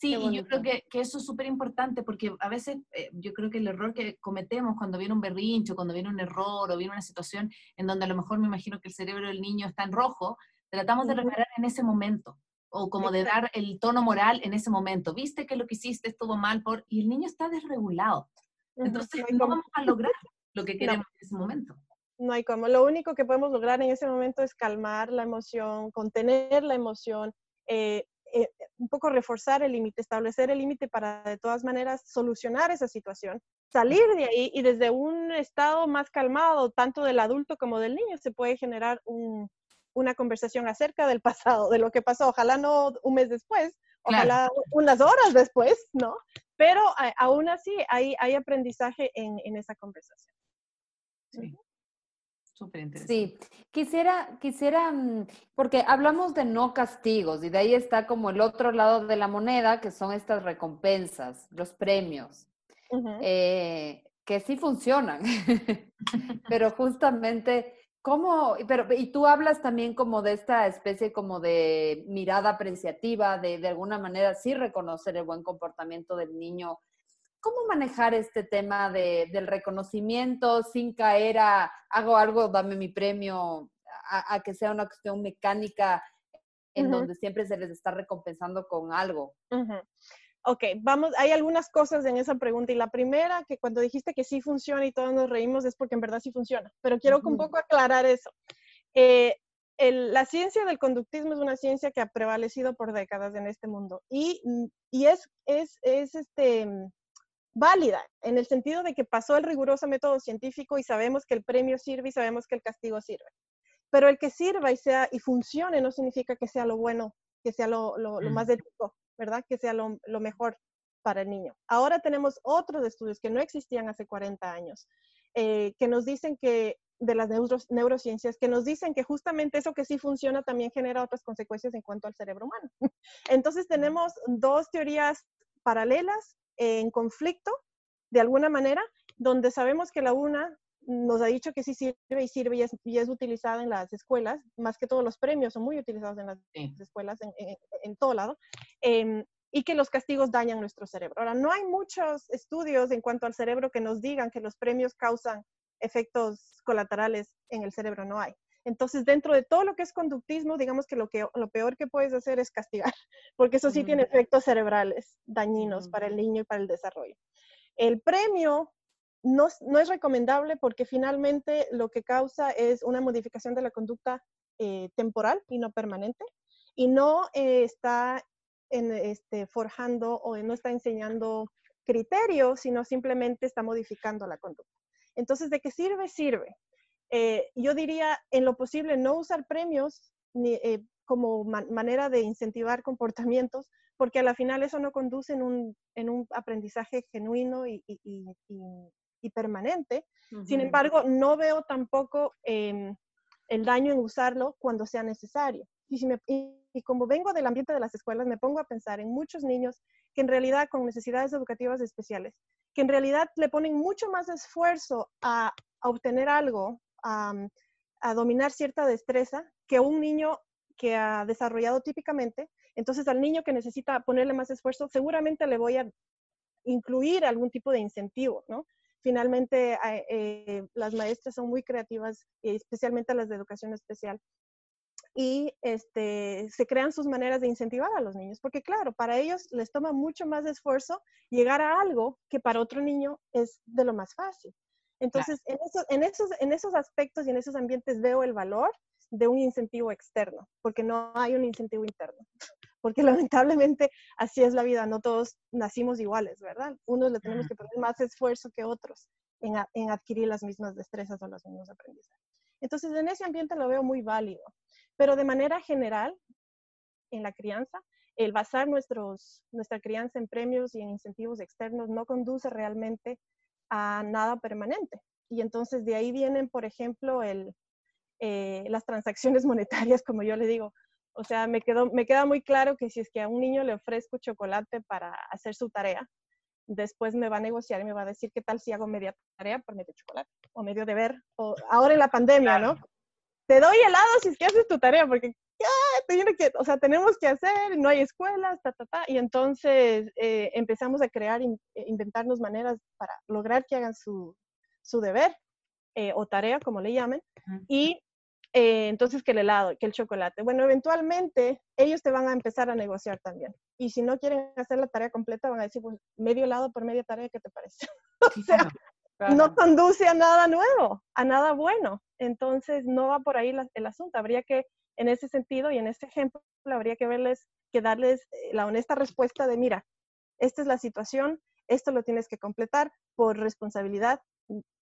Sí, y yo creo que, que eso es súper importante porque a veces eh, yo creo que el error que cometemos cuando viene un berrincho, cuando viene un error o viene una situación en donde a lo mejor me imagino que el cerebro del niño está en rojo, tratamos de reparar en ese momento o como de dar el tono moral en ese momento. Viste que lo que hiciste estuvo mal por y el niño está desregulado. Entonces no, vamos a lograr lo que queremos en ese momento. No hay como. Lo único que podemos lograr en ese momento es calmar la emoción, contener la emoción, eh, eh, un poco reforzar el límite, establecer el límite para de todas maneras solucionar esa situación, salir de ahí y desde un estado más calmado, tanto del adulto como del niño, se puede generar una conversación acerca del pasado, de lo que pasó, ojalá no un mes después, ojalá unas horas después, ¿no? Pero aún así hay, hay aprendizaje en, esa conversación. Sí. Súper interesante. Sí, quisiera, quisiera, mm, porque hablamos de no castigos y de ahí está como el otro lado de la moneda, que son estas recompensas, los premios, eh, que sí funcionan, pero justamente, ¿cómo? Pero, y tú hablas también como de esta especie como de mirada apreciativa, de de alguna manera sí reconocer el buen comportamiento del niño ¿Cómo manejar este tema de, del reconocimiento sin caer a hago algo, dame mi premio, a, que sea una cuestión mecánica en donde siempre se les está recompensando con algo? Ok, vamos, hay algunas cosas en esa pregunta y la primera, que cuando dijiste que sí funciona y todos nos reímos es porque en verdad sí funciona, pero quiero un poco aclarar eso. Eh, la ciencia del conductismo es una ciencia que ha prevalecido por décadas en este mundo y, y es, es, es este, válida, en el sentido de que pasó el riguroso método científico y sabemos que el premio sirve y sabemos que el castigo sirve. Pero el que sirva y sea y funcione no significa que sea lo bueno, que sea lo, más ético, ¿verdad? Que sea lo, mejor para el niño. Ahora tenemos otros estudios que no existían hace 40 años, eh, que nos dicen que de las neurociencias que nos dicen que justamente eso que sí funciona también genera otras consecuencias en cuanto al cerebro humano. Entonces tenemos dos teorías paralelas en conflicto de alguna manera, donde sabemos que la una nos ha dicho que sí sirve y sirve y es, y es utilizada en las escuelas, más que todos los premios son muy utilizados en las escuelas, en, todo lado, em, y que los castigos dañan nuestro cerebro. Ahora, no hay muchos estudios en cuanto al cerebro que nos digan que los premios causan efectos colaterales en el cerebro, no hay. Entonces, dentro de todo lo que es conductismo, digamos que lo, que, lo peor que puedes hacer es castigar, porque eso sí tiene efectos cerebrales dañinos para el niño y para el desarrollo. El premio no, es recomendable porque finalmente lo que causa es una modificación de la conducta eh, temporal y no permanente, y no eh, está en, este, forjando o no está enseñando criterios, sino simplemente está modificando la conducta. Entonces, ¿de qué sirve? Sirve. Eh, yo diría, en lo posible, no usar premios eh, como manera de incentivar comportamientos, porque a la final eso no conduce en un, aprendizaje genuino y, permanente. Sin embargo, no veo tampoco em, el daño en usarlo cuando sea necesario. y, como vengo del ambiente de las escuelas, me pongo a pensar en muchos niños que en realidad con necesidades educativas especiales, que en realidad le ponen mucho más esfuerzo a obtener algo a, dominar cierta destreza que un niño que ha desarrollado típicamente. Entonces, al niño que necesita ponerle más esfuerzo, seguramente le voy a incluir algún tipo de incentivo, ¿no? Finalmente, eh, las maestras son muy creativas, especialmente las de educación especial, y este, se crean sus maneras de incentivar a los niños, porque claro, para ellos les toma mucho más esfuerzo llegar a algo que para otro niño es de lo más fácil. Entonces, en, esos, en, esos, aspectos y en esos ambientes veo el valor de un incentivo externo, porque no hay un incentivo interno. Porque lamentablemente así es la vida, no todos nacimos iguales, ¿verdad? Unos le tenemos que poner más esfuerzo que otros en, en adquirir las mismas destrezas o los mismos aprendizajes. Entonces, en ese ambiente lo veo muy válido. Pero de manera general, en la crianza, el basar nuestros, nuestra crianza en premios y en incentivos externos no conduce realmente a nada permanente. Y entonces de ahí vienen, por ejemplo, el, eh, las transacciones monetarias, como yo le digo. O sea, me, quedó, me queda muy claro que si es que a un niño le ofrezco chocolate para hacer su tarea, después me va a negociar y me va a decir qué tal si hago media tarea por medio chocolate o medio deber, o ahora en la pandemia, ¿no? Te doy helado si es que haces tu tarea, porque tiene que, o sea, tenemos que hacer, no hay escuelas, ta, ta, ta. Y entonces eh, empezamos a crear, in, eh, inventarnos maneras para lograr que hagan su, su deber eh, o tarea, como le llamen. Y entonces que el helado, que el chocolate. Bueno, eventualmente ellos te van a empezar a negociar también. Y si no quieren hacer la tarea completa, van a decir, pues, medio helado por media tarea, ¿qué te parece? o sea, no conduce a nada nuevo, a nada bueno. Entonces, no va por ahí el asunto. Habría que en ese sentido y en este ejemplo habría que verles, que darles eh, la honesta respuesta de, mira, esta es la situación, esto lo tienes que completar por responsabilidad,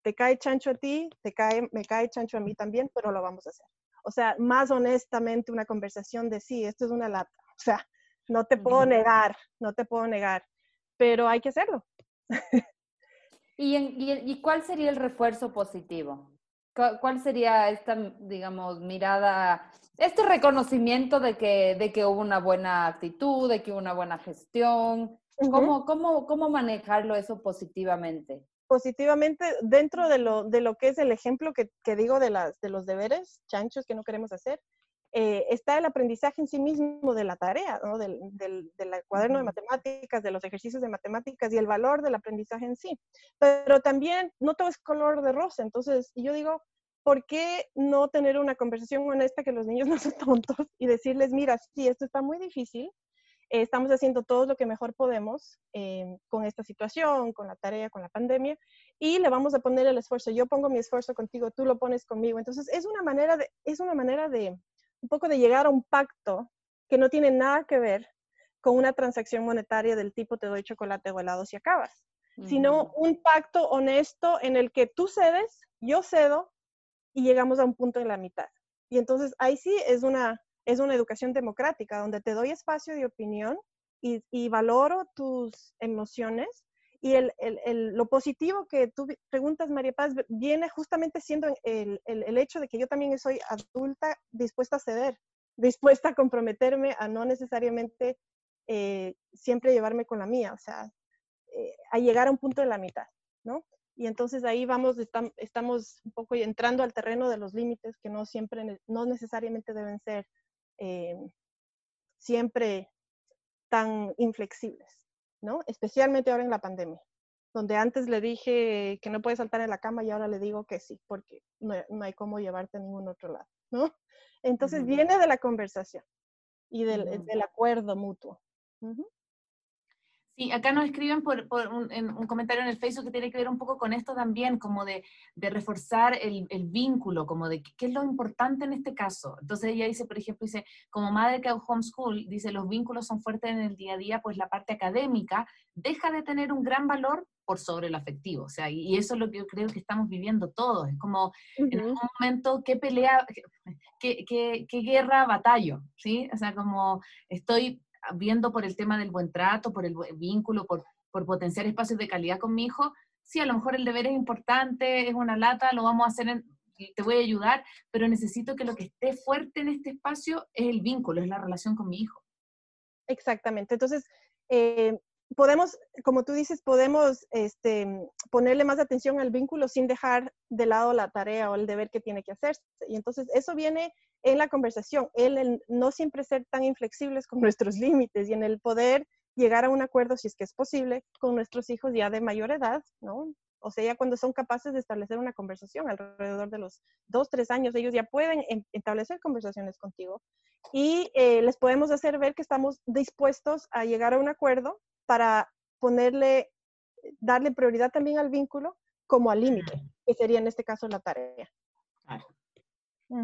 te cae chancho a ti, te cae, me cae chancho a mí también, pero lo vamos a hacer. O sea, más honestamente una conversación de sí, esto es una lata. O sea, no te puedo negar, no te puedo negar, pero hay que hacerlo. ¿Y, y, y cuál sería el refuerzo positivo? ¿Cuál sería esta, digamos, mirada, este reconocimiento de que, de que hubo una buena actitud, de que hubo una buena gestión? ¿Cómo, cómo, cómo manejarlo eso positivamente? Positivamente, dentro de lo, de lo que es el ejemplo que, que digo de, las, de los deberes chanchos que no queremos hacer, eh, está el aprendizaje en sí mismo de la tarea, ¿no? del, del, del, cuaderno de matemáticas, de los ejercicios de matemáticas y el valor del aprendizaje en sí. Pero también no todo es color de rosa. Entonces, yo digo, ¿por qué no tener una conversación honesta que los niños no son tontos y decirles, mira, sí, esto está muy difícil, eh, estamos haciendo todo lo que mejor podemos eh, con esta situación, con la tarea, con la pandemia, y le vamos a poner el esfuerzo. Yo pongo mi esfuerzo contigo, tú lo pones conmigo. Entonces, es una manera de, es una manera de un poco de llegar a un pacto que no tiene nada que ver con una transacción monetaria del tipo te doy chocolate o helado si acabas, sino un pacto honesto en el que tú cedes, yo cedo y llegamos a un punto en la mitad. Y entonces ahí sí es una, es una educación democrática donde te doy espacio de opinión y, y valoro tus emociones y el, el, lo positivo que tú preguntas, María Paz, viene justamente siendo el, el, hecho de que yo también soy adulta dispuesta a ceder, dispuesta a comprometerme a no necesariamente eh, siempre llevarme con la mía, o sea, eh, a llegar a un punto de la mitad, ¿no? Y entonces ahí vamos, estamos un poco entrando al terreno de los límites que no siempre, no necesariamente deben ser eh, siempre tan inflexibles. ¿No? Especialmente ahora en la pandemia, donde antes le dije que no puede saltar en la cama y ahora le digo que sí, porque no, hay cómo llevarte a ningún otro lado, ¿no? Entonces viene de la conversación y del, del acuerdo mutuo. Sí, acá nos escriben por, un, en un, comentario en el Facebook que tiene que ver un poco con esto también, como de, de reforzar el, el, vínculo, como de qué es lo importante en este caso. Entonces ella dice, por ejemplo, dice, como madre que hago homeschool, dice, los vínculos son fuertes en el día a día, pues la parte académica deja de tener un gran valor por sobre lo afectivo. O sea, y, eso es lo que yo creo que estamos viviendo todos. Es como, en algún momento, ¿qué pelea, qué, qué, qué guerra batallo? ¿Sí? O sea, como estoy viendo por el tema del buen trato, por el vínculo, por, por potenciar espacios de calidad con mi hijo, sí, a lo mejor el deber es importante, es una lata, lo vamos a hacer, te voy a ayudar, pero necesito que lo que esté fuerte en este espacio es el vínculo, es la relación con mi hijo. Exactamente. Entonces, eh, podemos, como tú dices, podemos este, ponerle más atención al vínculo sin dejar de lado la tarea o el deber que tiene que hacerse. Y entonces eso viene en la conversación, en el no siempre ser tan inflexibles con nuestros límites y en el poder llegar a un acuerdo, si es que es posible, con nuestros hijos ya de mayor edad, ¿no? O sea, ya cuando son capaces de establecer una conversación alrededor de los dos, tres años, ellos ya pueden establecer conversaciones contigo y eh, les podemos hacer ver que estamos dispuestos a llegar a un acuerdo para ponerle, darle prioridad también al vínculo como al límite, que sería en este caso la tarea.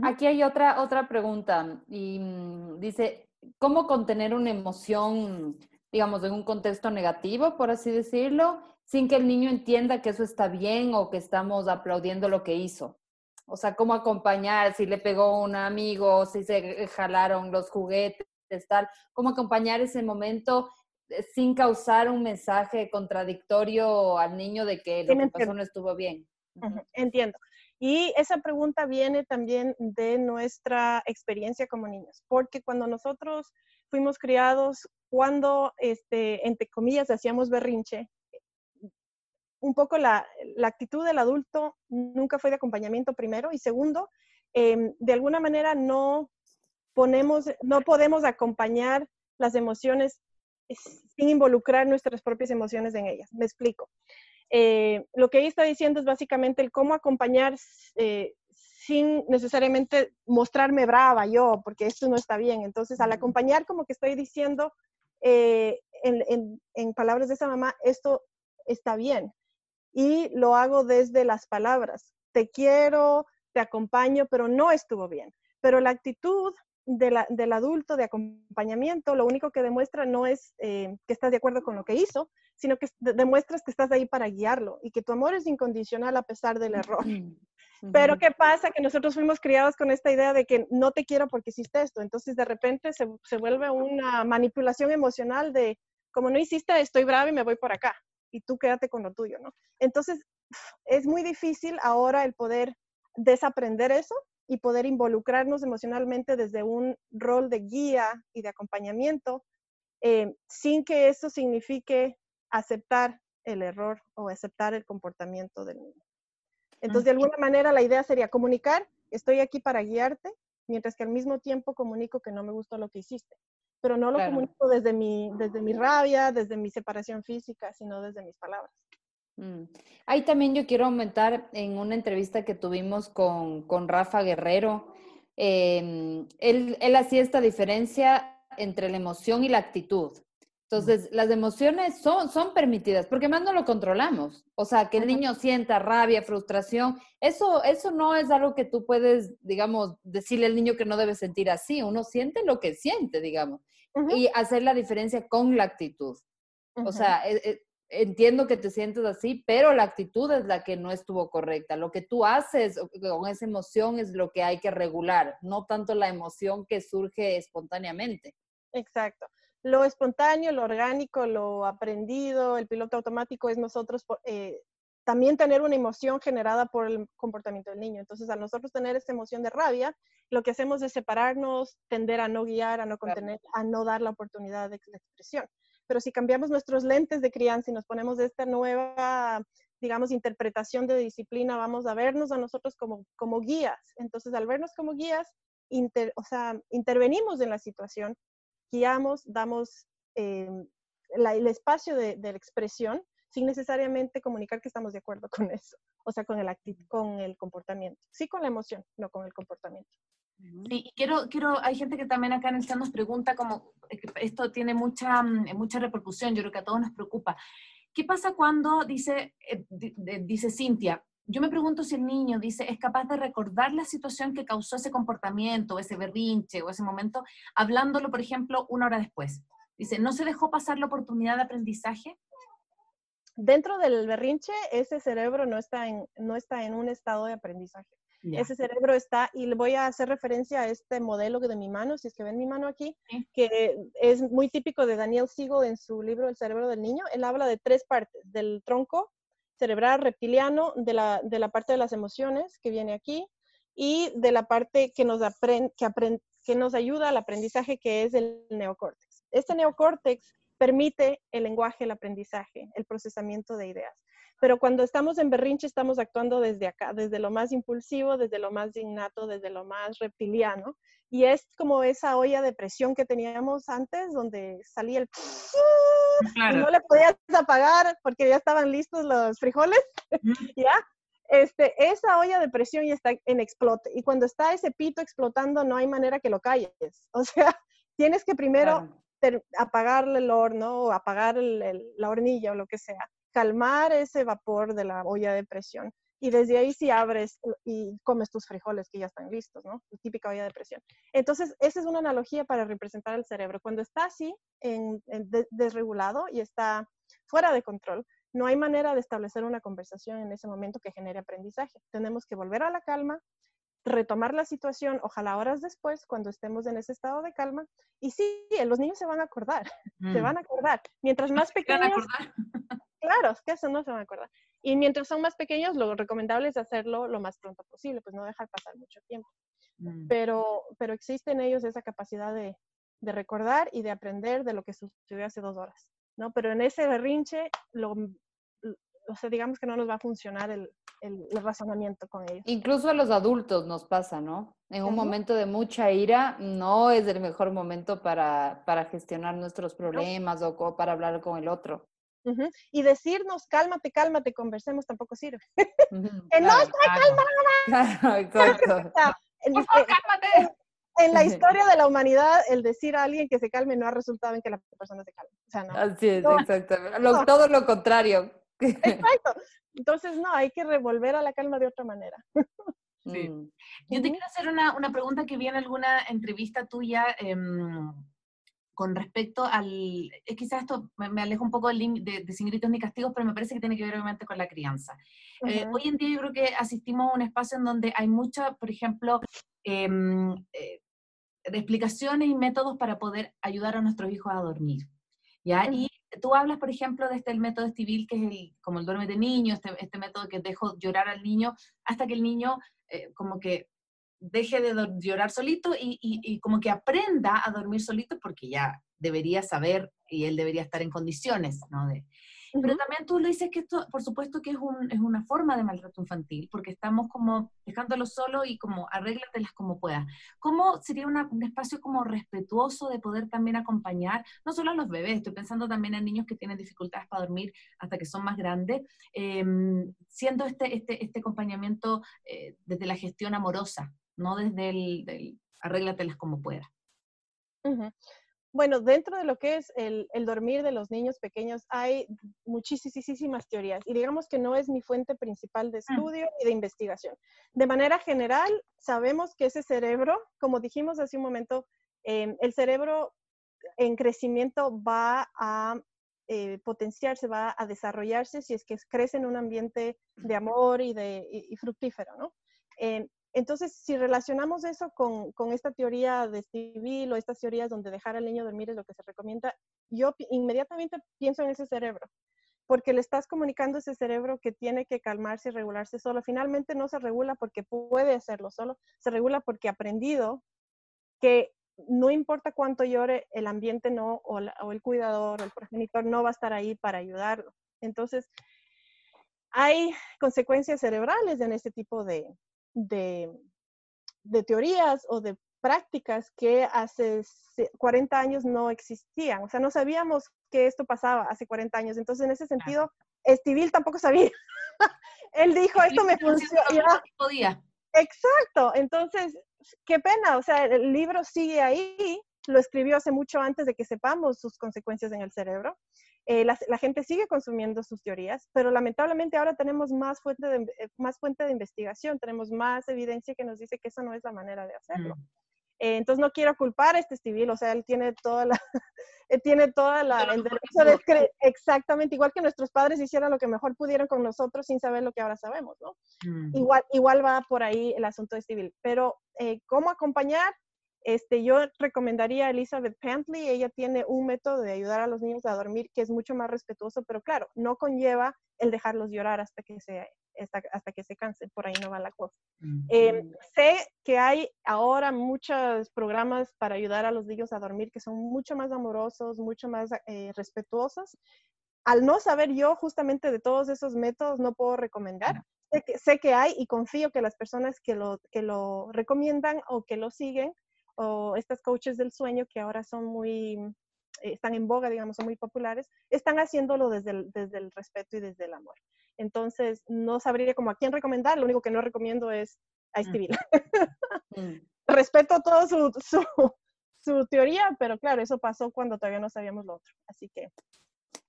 Aquí hay otra, otra pregunta y mm, dice, ¿cómo contener una emoción, digamos, en un contexto negativo, por así decirlo, sin que el niño entienda que eso está bien o que estamos aplaudiendo lo que hizo? O sea, ¿cómo acompañar si le pegó un amigo, si se jalaron los juguetes, tal? ¿Cómo acompañar ese momento eh, sin causar un mensaje contradictorio al niño de que lo que pasó no estuvo bien? Entiendo. Y esa pregunta viene también de nuestra experiencia como niños, porque cuando nosotros fuimos criados, cuando, este, entre comillas, hacíamos berrinche, un poco la, la, actitud del adulto nunca fue de acompañamiento primero y segundo, em, de alguna manera no ponemos, no podemos acompañar las emociones sin involucrar nuestras propias emociones en ellas. Me explico. Eh, lo que ella está diciendo es básicamente el cómo acompañar eh, sin necesariamente mostrarme brava yo, porque esto no está bien. Entonces, al acompañar, como que estoy diciendo eh, en, en, palabras de esa mamá, esto está bien. Y lo hago desde las palabras. Te quiero, te acompaño, pero no estuvo bien. Pero la actitud del adulto de acompañamiento, lo único que demuestra no es que estás de acuerdo con lo que hizo, sino que demuestras que estás ahí para guiarlo y que tu amor es incondicional a pesar del error. Pero ¿qué pasa? Que nosotros fuimos criados con esta idea de que no te quiero porque hiciste esto. Entonces de repente se, se vuelve una manipulación emocional de, como no hiciste, estoy bravo y me voy por acá. Y tú quédate con lo tuyo, ¿no? Entonces es muy difícil ahora el poder desaprender eso y poder involucrarnos emocionalmente desde un rol de guía y de acompañamiento, eh, sin que eso signifique aceptar el error o aceptar el comportamiento del niño. Entonces, de alguna manera, la idea sería comunicar, estoy aquí para guiarte, mientras que al mismo tiempo comunico que no me gustó lo que hiciste. Pero no lo comunico desde mi, desde mi rabia, desde mi separación física, sino desde mis palabras. Mm. Ahí también yo quiero aumentar en una entrevista que tuvimos con, con Rafa Guerrero. Em, él, él hacía esta diferencia entre la emoción y la actitud. Entonces, las emociones son, son permitidas, porque más no lo controlamos. O sea, que el niño sienta rabia, frustración, eso, eso no es algo que tú puedes, digamos, decirle al niño que no debe sentir así. Uno siente lo que siente, digamos, y hacer la diferencia con la actitud. O sea, e, e, entiendo que te sientes así, pero la actitud es la que no estuvo correcta. Lo que tú haces con esa emoción es lo que hay que regular, no tanto la emoción que surge espontáneamente. Exacto lo espontáneo, lo orgánico, lo aprendido, el piloto automático es nosotros eh, también tener una emoción generada por el comportamiento del niño. Entonces, al nosotros tener esta emoción de rabia, lo que hacemos es separarnos, tender a no guiar, a no contener, a no dar la oportunidad de expresión. Pero si cambiamos nuestros lentes de crianza y nos ponemos esta nueva, digamos, interpretación de disciplina, vamos a vernos a nosotros como, guías. Entonces, al vernos como guías, intervenimos en la situación guiamos, damos em, el espacio de, la expresión sin necesariamente comunicar que estamos de acuerdo con eso, o sea, con el, con el comportamiento. Sí con la emoción, no con el comportamiento. Y quiero, quiero, hay gente que también acá en el chat nos pregunta como, esto tiene mucha, mm, mucha repercusión, yo creo que a todos nos preocupa. ¿Qué pasa cuando, dice, eh, dice Cintia, yo me pregunto si el niño, dice, es capaz de recordar la situación que causó ese comportamiento, ese berrinche o ese momento, hablándolo, por ejemplo, una hora después. Dice, ¿no se dejó pasar la oportunidad de aprendizaje? Dentro del berrinche, ese cerebro no está en, no está en un estado de aprendizaje. Ese cerebro está, y le voy a hacer referencia a este modelo de mi mano, si es que ven mi mano aquí, que es muy típico de Daniel Siegel en su libro El cerebro del niño. Él habla de tres partes, del tronco, cerebral reptiliano, de la, de la parte de las emociones que viene aquí y de la parte que nos, que, que nos ayuda al aprendizaje, que es el neocórtex. Este neocórtex permite el lenguaje, el aprendizaje, el procesamiento de ideas. Pero cuando estamos en berrinche estamos actuando desde acá, desde lo más impulsivo, desde lo más innato, desde lo más reptiliano. Y es como esa olla de presión que teníamos antes, donde salía el... Y no le podías apagar porque ya estaban listos los frijoles, ¿ya? Este, esa olla de presión ya está en explote. Y cuando está ese pito explotando, no hay manera que lo calles. O sea, tienes que primero apagarle el horno o apagar la hornilla o lo que sea calmar ese vapor de la olla de presión. Y desde ahí sí abres y comes tus frijoles que ya están listos, ¿no? típica olla de presión. Entonces, esa es una analogía para representar el cerebro. Cuando está así, en, desregulado y está fuera de control, no hay manera de establecer una conversación en ese momento que genere aprendizaje. Tenemos que volver a la calma, retomar la situación, ojalá horas después, cuando estemos en ese estado de calma. Y sí, los niños se van a acordar, se mm. van a acordar. Mientras más pequeños, Claro, es que eso no se van a acordar. Y mientras son más pequeños, lo recomendable es hacerlo lo más pronto posible, pues no dejar pasar mucho tiempo. Mm. Pero, pero existe en ellos esa capacidad de, de, recordar y de aprender de lo que sucedió hace dos horas, ¿no? Pero en ese berrinche, lo, o sea, digamos que no nos va a funcionar el, el, razonamiento con ellos. Incluso a los adultos nos pasa, ¿no? En un momento de mucha ira, no es el mejor momento para, para gestionar nuestros problemas o para hablar con el otro. Y decirnos, cálmate, cálmate, conversemos, tampoco sirve. que no estoy calmada. en, en, la historia de la humanidad, el decir a alguien que se calme no ha resultado en que la persona se calme. O sea, no. Así es, exactamente. Todo lo contrario. Exacto. Entonces, no, hay que revolver a la calma de otra manera. Sí. Mm. Yo te quiero hacer una, una, pregunta que vi en alguna entrevista tuya. Eh, con respecto al, es quizás esto me, alejo un poco de, de, Sin Gritos ni Castigos, pero me parece que tiene que ver obviamente con la crianza. Eh, hoy en día yo creo que asistimos a un espacio en donde hay mucha, por ejemplo, em, eh, de explicaciones y métodos para poder ayudar a nuestros hijos a dormir. ¿ya? Y tú hablas, por ejemplo, de este el método civil, que es el, como el duerme de niño, este, este método que dejo llorar al niño hasta que el niño eh, como que deje de llorar solito y, y, como que aprenda a dormir solito porque ya debería saber y él debería estar en condiciones, ¿no? De, pero también tú le dices que esto, por supuesto que es, un, es una forma de maltrato infantil, porque estamos como dejándolo solo y como arréglatelas como puedas. ¿Cómo sería un espacio como respetuoso de poder también acompañar, no solo a los bebés, estoy pensando también en niños que tienen dificultades para dormir hasta que son más grandes, em, siendo este, este, este acompañamiento eh, desde la gestión amorosa, no desde el, del arréglatelas como puedas? Bueno, dentro de lo que es el, dormir de los niños pequeños hay muchísimas teorías y digamos que no es mi fuente principal de mm. estudio y de investigación. De manera general, sabemos que ese cerebro, como dijimos hace un momento, em, el cerebro en crecimiento va a eh, potenciarse, va a desarrollarse si es que crece en un ambiente de amor y, de, fructífero, ¿no? Em, entonces, si relacionamos eso con, esta teoría de Stevie o estas teorías donde dejar al niño dormir es lo que se recomienda, yo inmediatamente pienso en ese cerebro, porque le estás comunicando a ese cerebro que tiene que calmarse y regularse solo. Finalmente no se regula porque puede hacerlo solo, se regula porque ha aprendido que no importa cuánto llore, el ambiente no, o, el cuidador, o el progenitor no va a estar ahí para ayudarlo. Entonces, hay consecuencias cerebrales en este tipo de, de, teorías o de prácticas que hace 40 años no existían. O sea, no sabíamos que esto pasaba hace 40 años. Entonces, en ese sentido, Estivil tampoco sabía. Él dijo, esto me funciona. Podía. Exacto. Entonces, qué pena. O sea, el libro sigue ahí. Lo escribió hace mucho antes de que sepamos sus consecuencias en el cerebro. Eh, la, gente sigue consumiendo sus teorías, pero lamentablemente ahora tenemos más fuente, de, eh, más fuente de investigación, tenemos más evidencia que nos dice que esa no es la manera de hacerlo. Mm. Eh, entonces no quiero culpar a este civil, o sea, él tiene toda la, tiene toda la, el derecho de creer, exactamente, igual que nuestros padres hicieron lo que mejor pudieron con nosotros sin saber lo que ahora sabemos, ¿no? Mm. Igual, igual va por ahí el asunto de civil, pero ¿cómo acompañar? Este, yo recomendaría a Elizabeth Pantley, ella tiene un método de ayudar a los niños a dormir que es mucho más respetuoso, pero claro, no conlleva el dejarlos llorar hasta que se, hasta, que se cansen, por ahí no va la cosa. Eh, sé que hay ahora muchos programas para ayudar a los niños a dormir que son mucho más amorosos, mucho más eh, respetuosos. Al no saber yo justamente de todos esos métodos, no puedo recomendar. Sé que, sé que hay y confío que las personas que lo, que lo recomiendan o que lo siguen o estas coaches del sueño que ahora son muy, eh, están en boga, digamos, son muy populares, están haciéndolo desde el, desde el respeto y desde el amor. Entonces, no sabría como a quién recomendar, lo único que no recomiendo es a Stevie. Mm. Respeto todo su, su, su, teoría, pero claro, eso pasó cuando todavía no sabíamos lo otro. Así que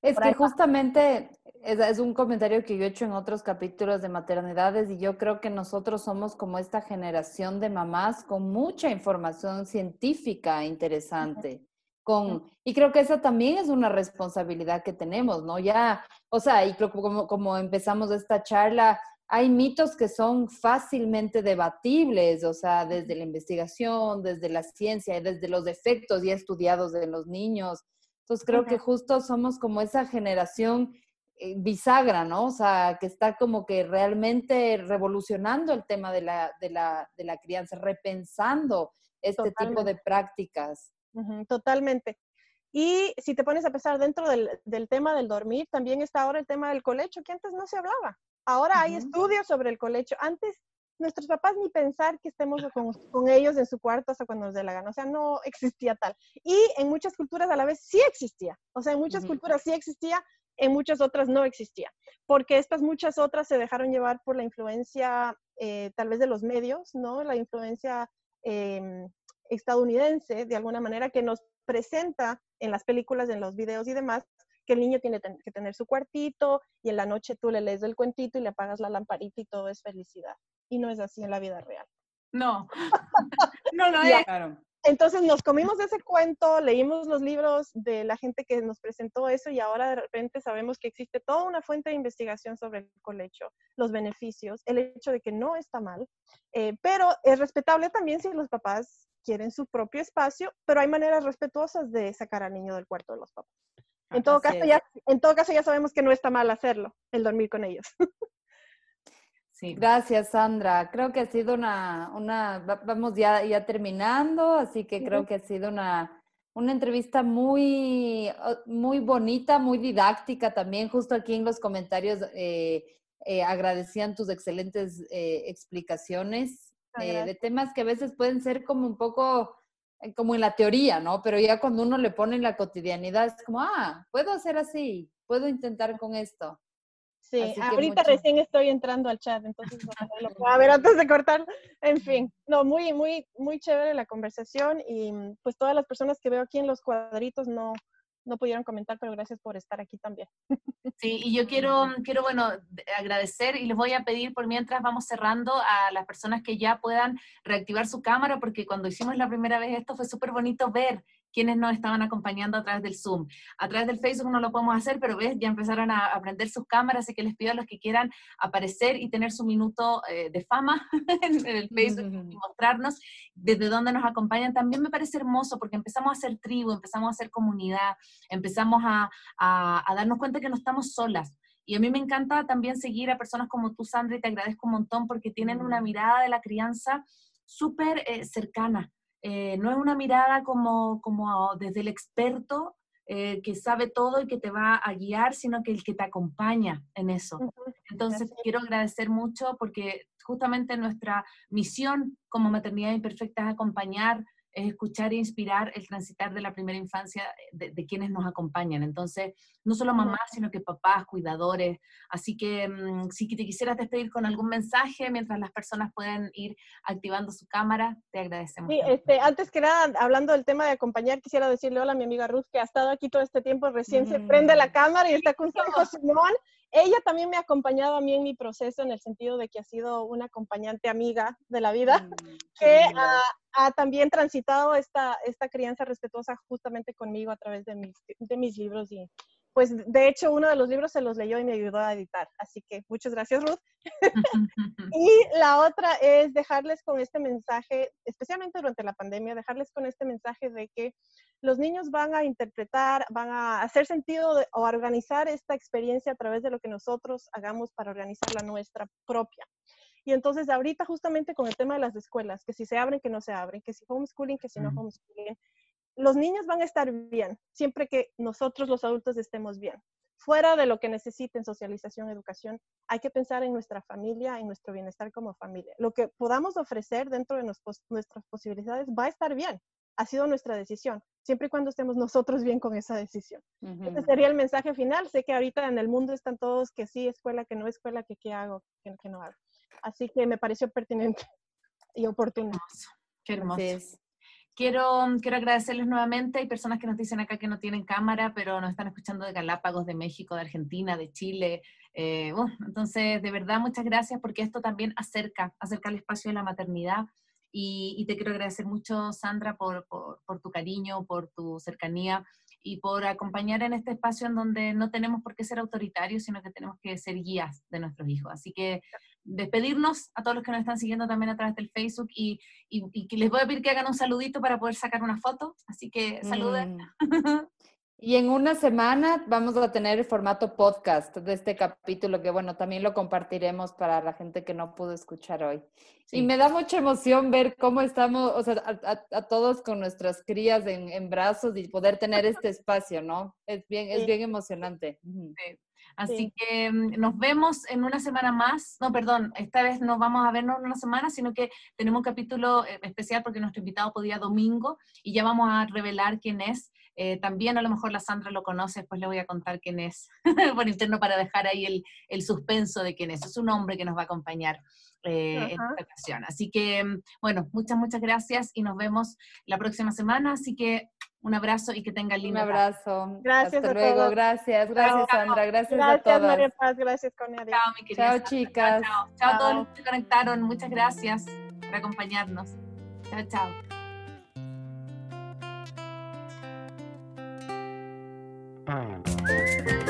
es que justamente es, un comentario que yo he hecho en otros capítulos de maternidades y yo creo que nosotros somos como esta generación de mamás con mucha información científica interesante. Con, y creo que esa también es una responsabilidad que tenemos, ¿no? Ya, o sea, y como, como empezamos esta charla, hay mitos que son fácilmente debatibles, o sea, desde la investigación, desde la ciencia, desde los efectos ya estudiados de los niños. Entonces creo que justo somos como esa generación eh, bisagra, ¿no? O sea, que está como que realmente revolucionando el tema de la, de la, de la crianza, repensando este tipo de prácticas. totalmente. Y si te pones a pensar dentro del, del, tema del dormir, también está ahora el tema del colecho, que antes no se hablaba. Ahora hay estudios sobre el colecho. Antes nuestros papás ni pensar que estemos con, con, ellos en su cuarto hasta cuando nos dé la gana. O sea, no existía tal. Y en muchas culturas a la vez sí existía. O sea, en muchas culturas sí existía, en muchas otras no existía. Porque estas muchas otras se dejaron llevar por la influencia eh, tal vez de los medios, ¿no? La influencia em, estadounidense, de alguna manera, que nos presenta en las películas, en los videos y demás, que el niño tiene que tener su cuartito y en la noche tú le lees el cuentito y le apagas la lamparita y todo es felicidad y no es así en la vida real. No, no no es. Entonces nos comimos ese cuento, leímos los libros de la gente que nos presentó eso y ahora de repente sabemos que existe toda una fuente de investigación sobre el colecho, los beneficios, el hecho de que no está mal, eh, pero es respetable también si los papás quieren su propio espacio, pero hay maneras respetuosas de sacar al niño del cuarto de los papás. En todo, caso, ya, en todo caso ya sabemos que no está mal hacerlo, el dormir con ellos. Sí. Gracias, Sandra. Creo que ha sido una, una vamos ya, ya terminando, así que creo que ha sido una, una entrevista muy, muy bonita, muy didáctica también. Justo aquí en los comentarios eh, eh, agradecían tus excelentes eh, explicaciones de temas que a veces pueden ser como un poco como en la teoría, ¿no? Pero ya cuando uno le pone en la cotidianidad es como, ah, puedo hacer así, puedo intentar con esto. Sí, ahorita recién estoy entrando al chat, entonces lo puedo ver antes de cortar. En fin, no, muy, muy, muy chévere la conversación y pues todas las personas que veo aquí en los cuadritos no, no pudieron comentar, pero gracias por estar aquí también. Sí, y yo quiero, quiero, bueno, agradecer y les voy a pedir por mientras vamos cerrando a las personas que ya puedan reactivar su cámara, porque cuando hicimos la primera vez esto fue súper bonito ver quienes nos estaban acompañando a través del Zoom. A través del Facebook no lo podemos hacer, pero ves, ya empezaron a aprender sus cámaras, así que les pido a los que quieran aparecer y tener su minuto eh, de fama en, el Facebook y mostrarnos desde dónde nos acompañan. También me parece hermoso porque empezamos a hacer tribu, empezamos a hacer comunidad, empezamos a, a, darnos cuenta que no estamos solas. Y a mí me encanta también seguir a personas como tú, Sandra, y te agradezco un montón porque tienen una mirada de la crianza súper eh, cercana eh, no es una mirada como, como desde el experto eh, que sabe todo y que te va a guiar, sino que el que te acompaña en eso. Entonces, quiero agradecer mucho porque justamente nuestra misión como Maternidad Imperfecta es acompañar es escuchar e inspirar el transitar de la primera infancia de, quienes nos acompañan. Entonces, no solo mamás, sino que papás, cuidadores. Así que mm, si te quisieras despedir con algún mensaje mientras las personas pueden ir activando su cámara, te agradecemos. Sí, este, antes que nada, hablando del tema de acompañar, quisiera decirle hola a mi amiga Ruth, que ha estado aquí todo este tiempo, recién se prende la mm. cámara y está con su hijo Simón. Ella también me ha acompañado a mí en mi proceso en el sentido de que ha sido una acompañante amiga de la vida, mm, que ha, también transitado esta, esta crianza respetuosa justamente conmigo a través de mis, de mis libros y pues de hecho uno de los libros se los leyó y me ayudó a editar. Así que muchas gracias, Ruth. y la otra es dejarles con este mensaje, especialmente durante la pandemia, dejarles con este mensaje de que los niños van a interpretar, van a hacer sentido o organizar esta experiencia a través de lo que nosotros hagamos para organizar la nuestra propia. Y entonces ahorita justamente con el tema de las escuelas, que si se abren, que no se abren, que si homeschooling, que si no homeschooling, los niños van a estar bien siempre que nosotros los adultos estemos bien. Fuera de lo que necesiten socialización, educación, hay que pensar en nuestra familia, en nuestro bienestar como familia. Lo que podamos ofrecer dentro de nuestras posibilidades va a estar bien. Ha sido nuestra decisión, siempre y cuando estemos nosotros bien con esa decisión. Ese sería el mensaje final. Sé que ahorita en el mundo están todos que sí, escuela, que no escuela, que qué hago, que, que no hago. Así que me pareció pertinente y oportuno. Qué hermoso. Quiero, quiero agradecerles nuevamente. Hay personas que nos dicen acá que no tienen cámara, pero nos están escuchando de Galápagos, de México, de Argentina, de Chile. Eh, entonces, de verdad, muchas gracias porque esto también acerca, acerca el espacio de la maternidad. Y, te quiero agradecer mucho, Sandra, por, por, por tu cariño, por tu cercanía y por acompañar en este espacio en donde no tenemos por qué ser autoritarios, sino que tenemos que ser guías de nuestros hijos. Así que despedirnos a todos los que nos están siguiendo también a través del Facebook y, y, les voy a pedir que hagan un saludito para poder sacar una foto, así que saluden. Mm. Y en una semana vamos a tener el formato podcast de este capítulo, que bueno, también lo compartiremos para la gente que no pudo escuchar hoy. Y me da mucha emoción ver cómo estamos, o sea, a, todos con nuestras crías en, brazos y poder tener este espacio, ¿no? Es bien, es bien emocionante. Sí. Así que mm, nos vemos en una semana más. No, perdón, esta vez no vamos a vernos en una semana, sino que tenemos un capítulo eh, especial porque nuestro invitado podía domingo y ya vamos a revelar quién es. Eh, también a lo mejor la Sandra lo conoce, pues le voy a contar quién es por interno para dejar ahí el, el, suspenso de quién es. Es un hombre que nos va a acompañar eh, en esta ocasión. Así que, mm, bueno, muchas, muchas gracias y nos vemos la próxima semana. Así que un abrazo y que tengan lindo. Un abrazo. Gracias. Hasta luego. Gracias. Gracias, Sandra. Gracias, a todos. Gracias, María Paz. Gracias, Cornelia. Chao, mi querida. Chao, chicas. Chao, chao. a todos los que se conectaron. Muchas gracias por acompañarnos. Chao, chao. Thank you.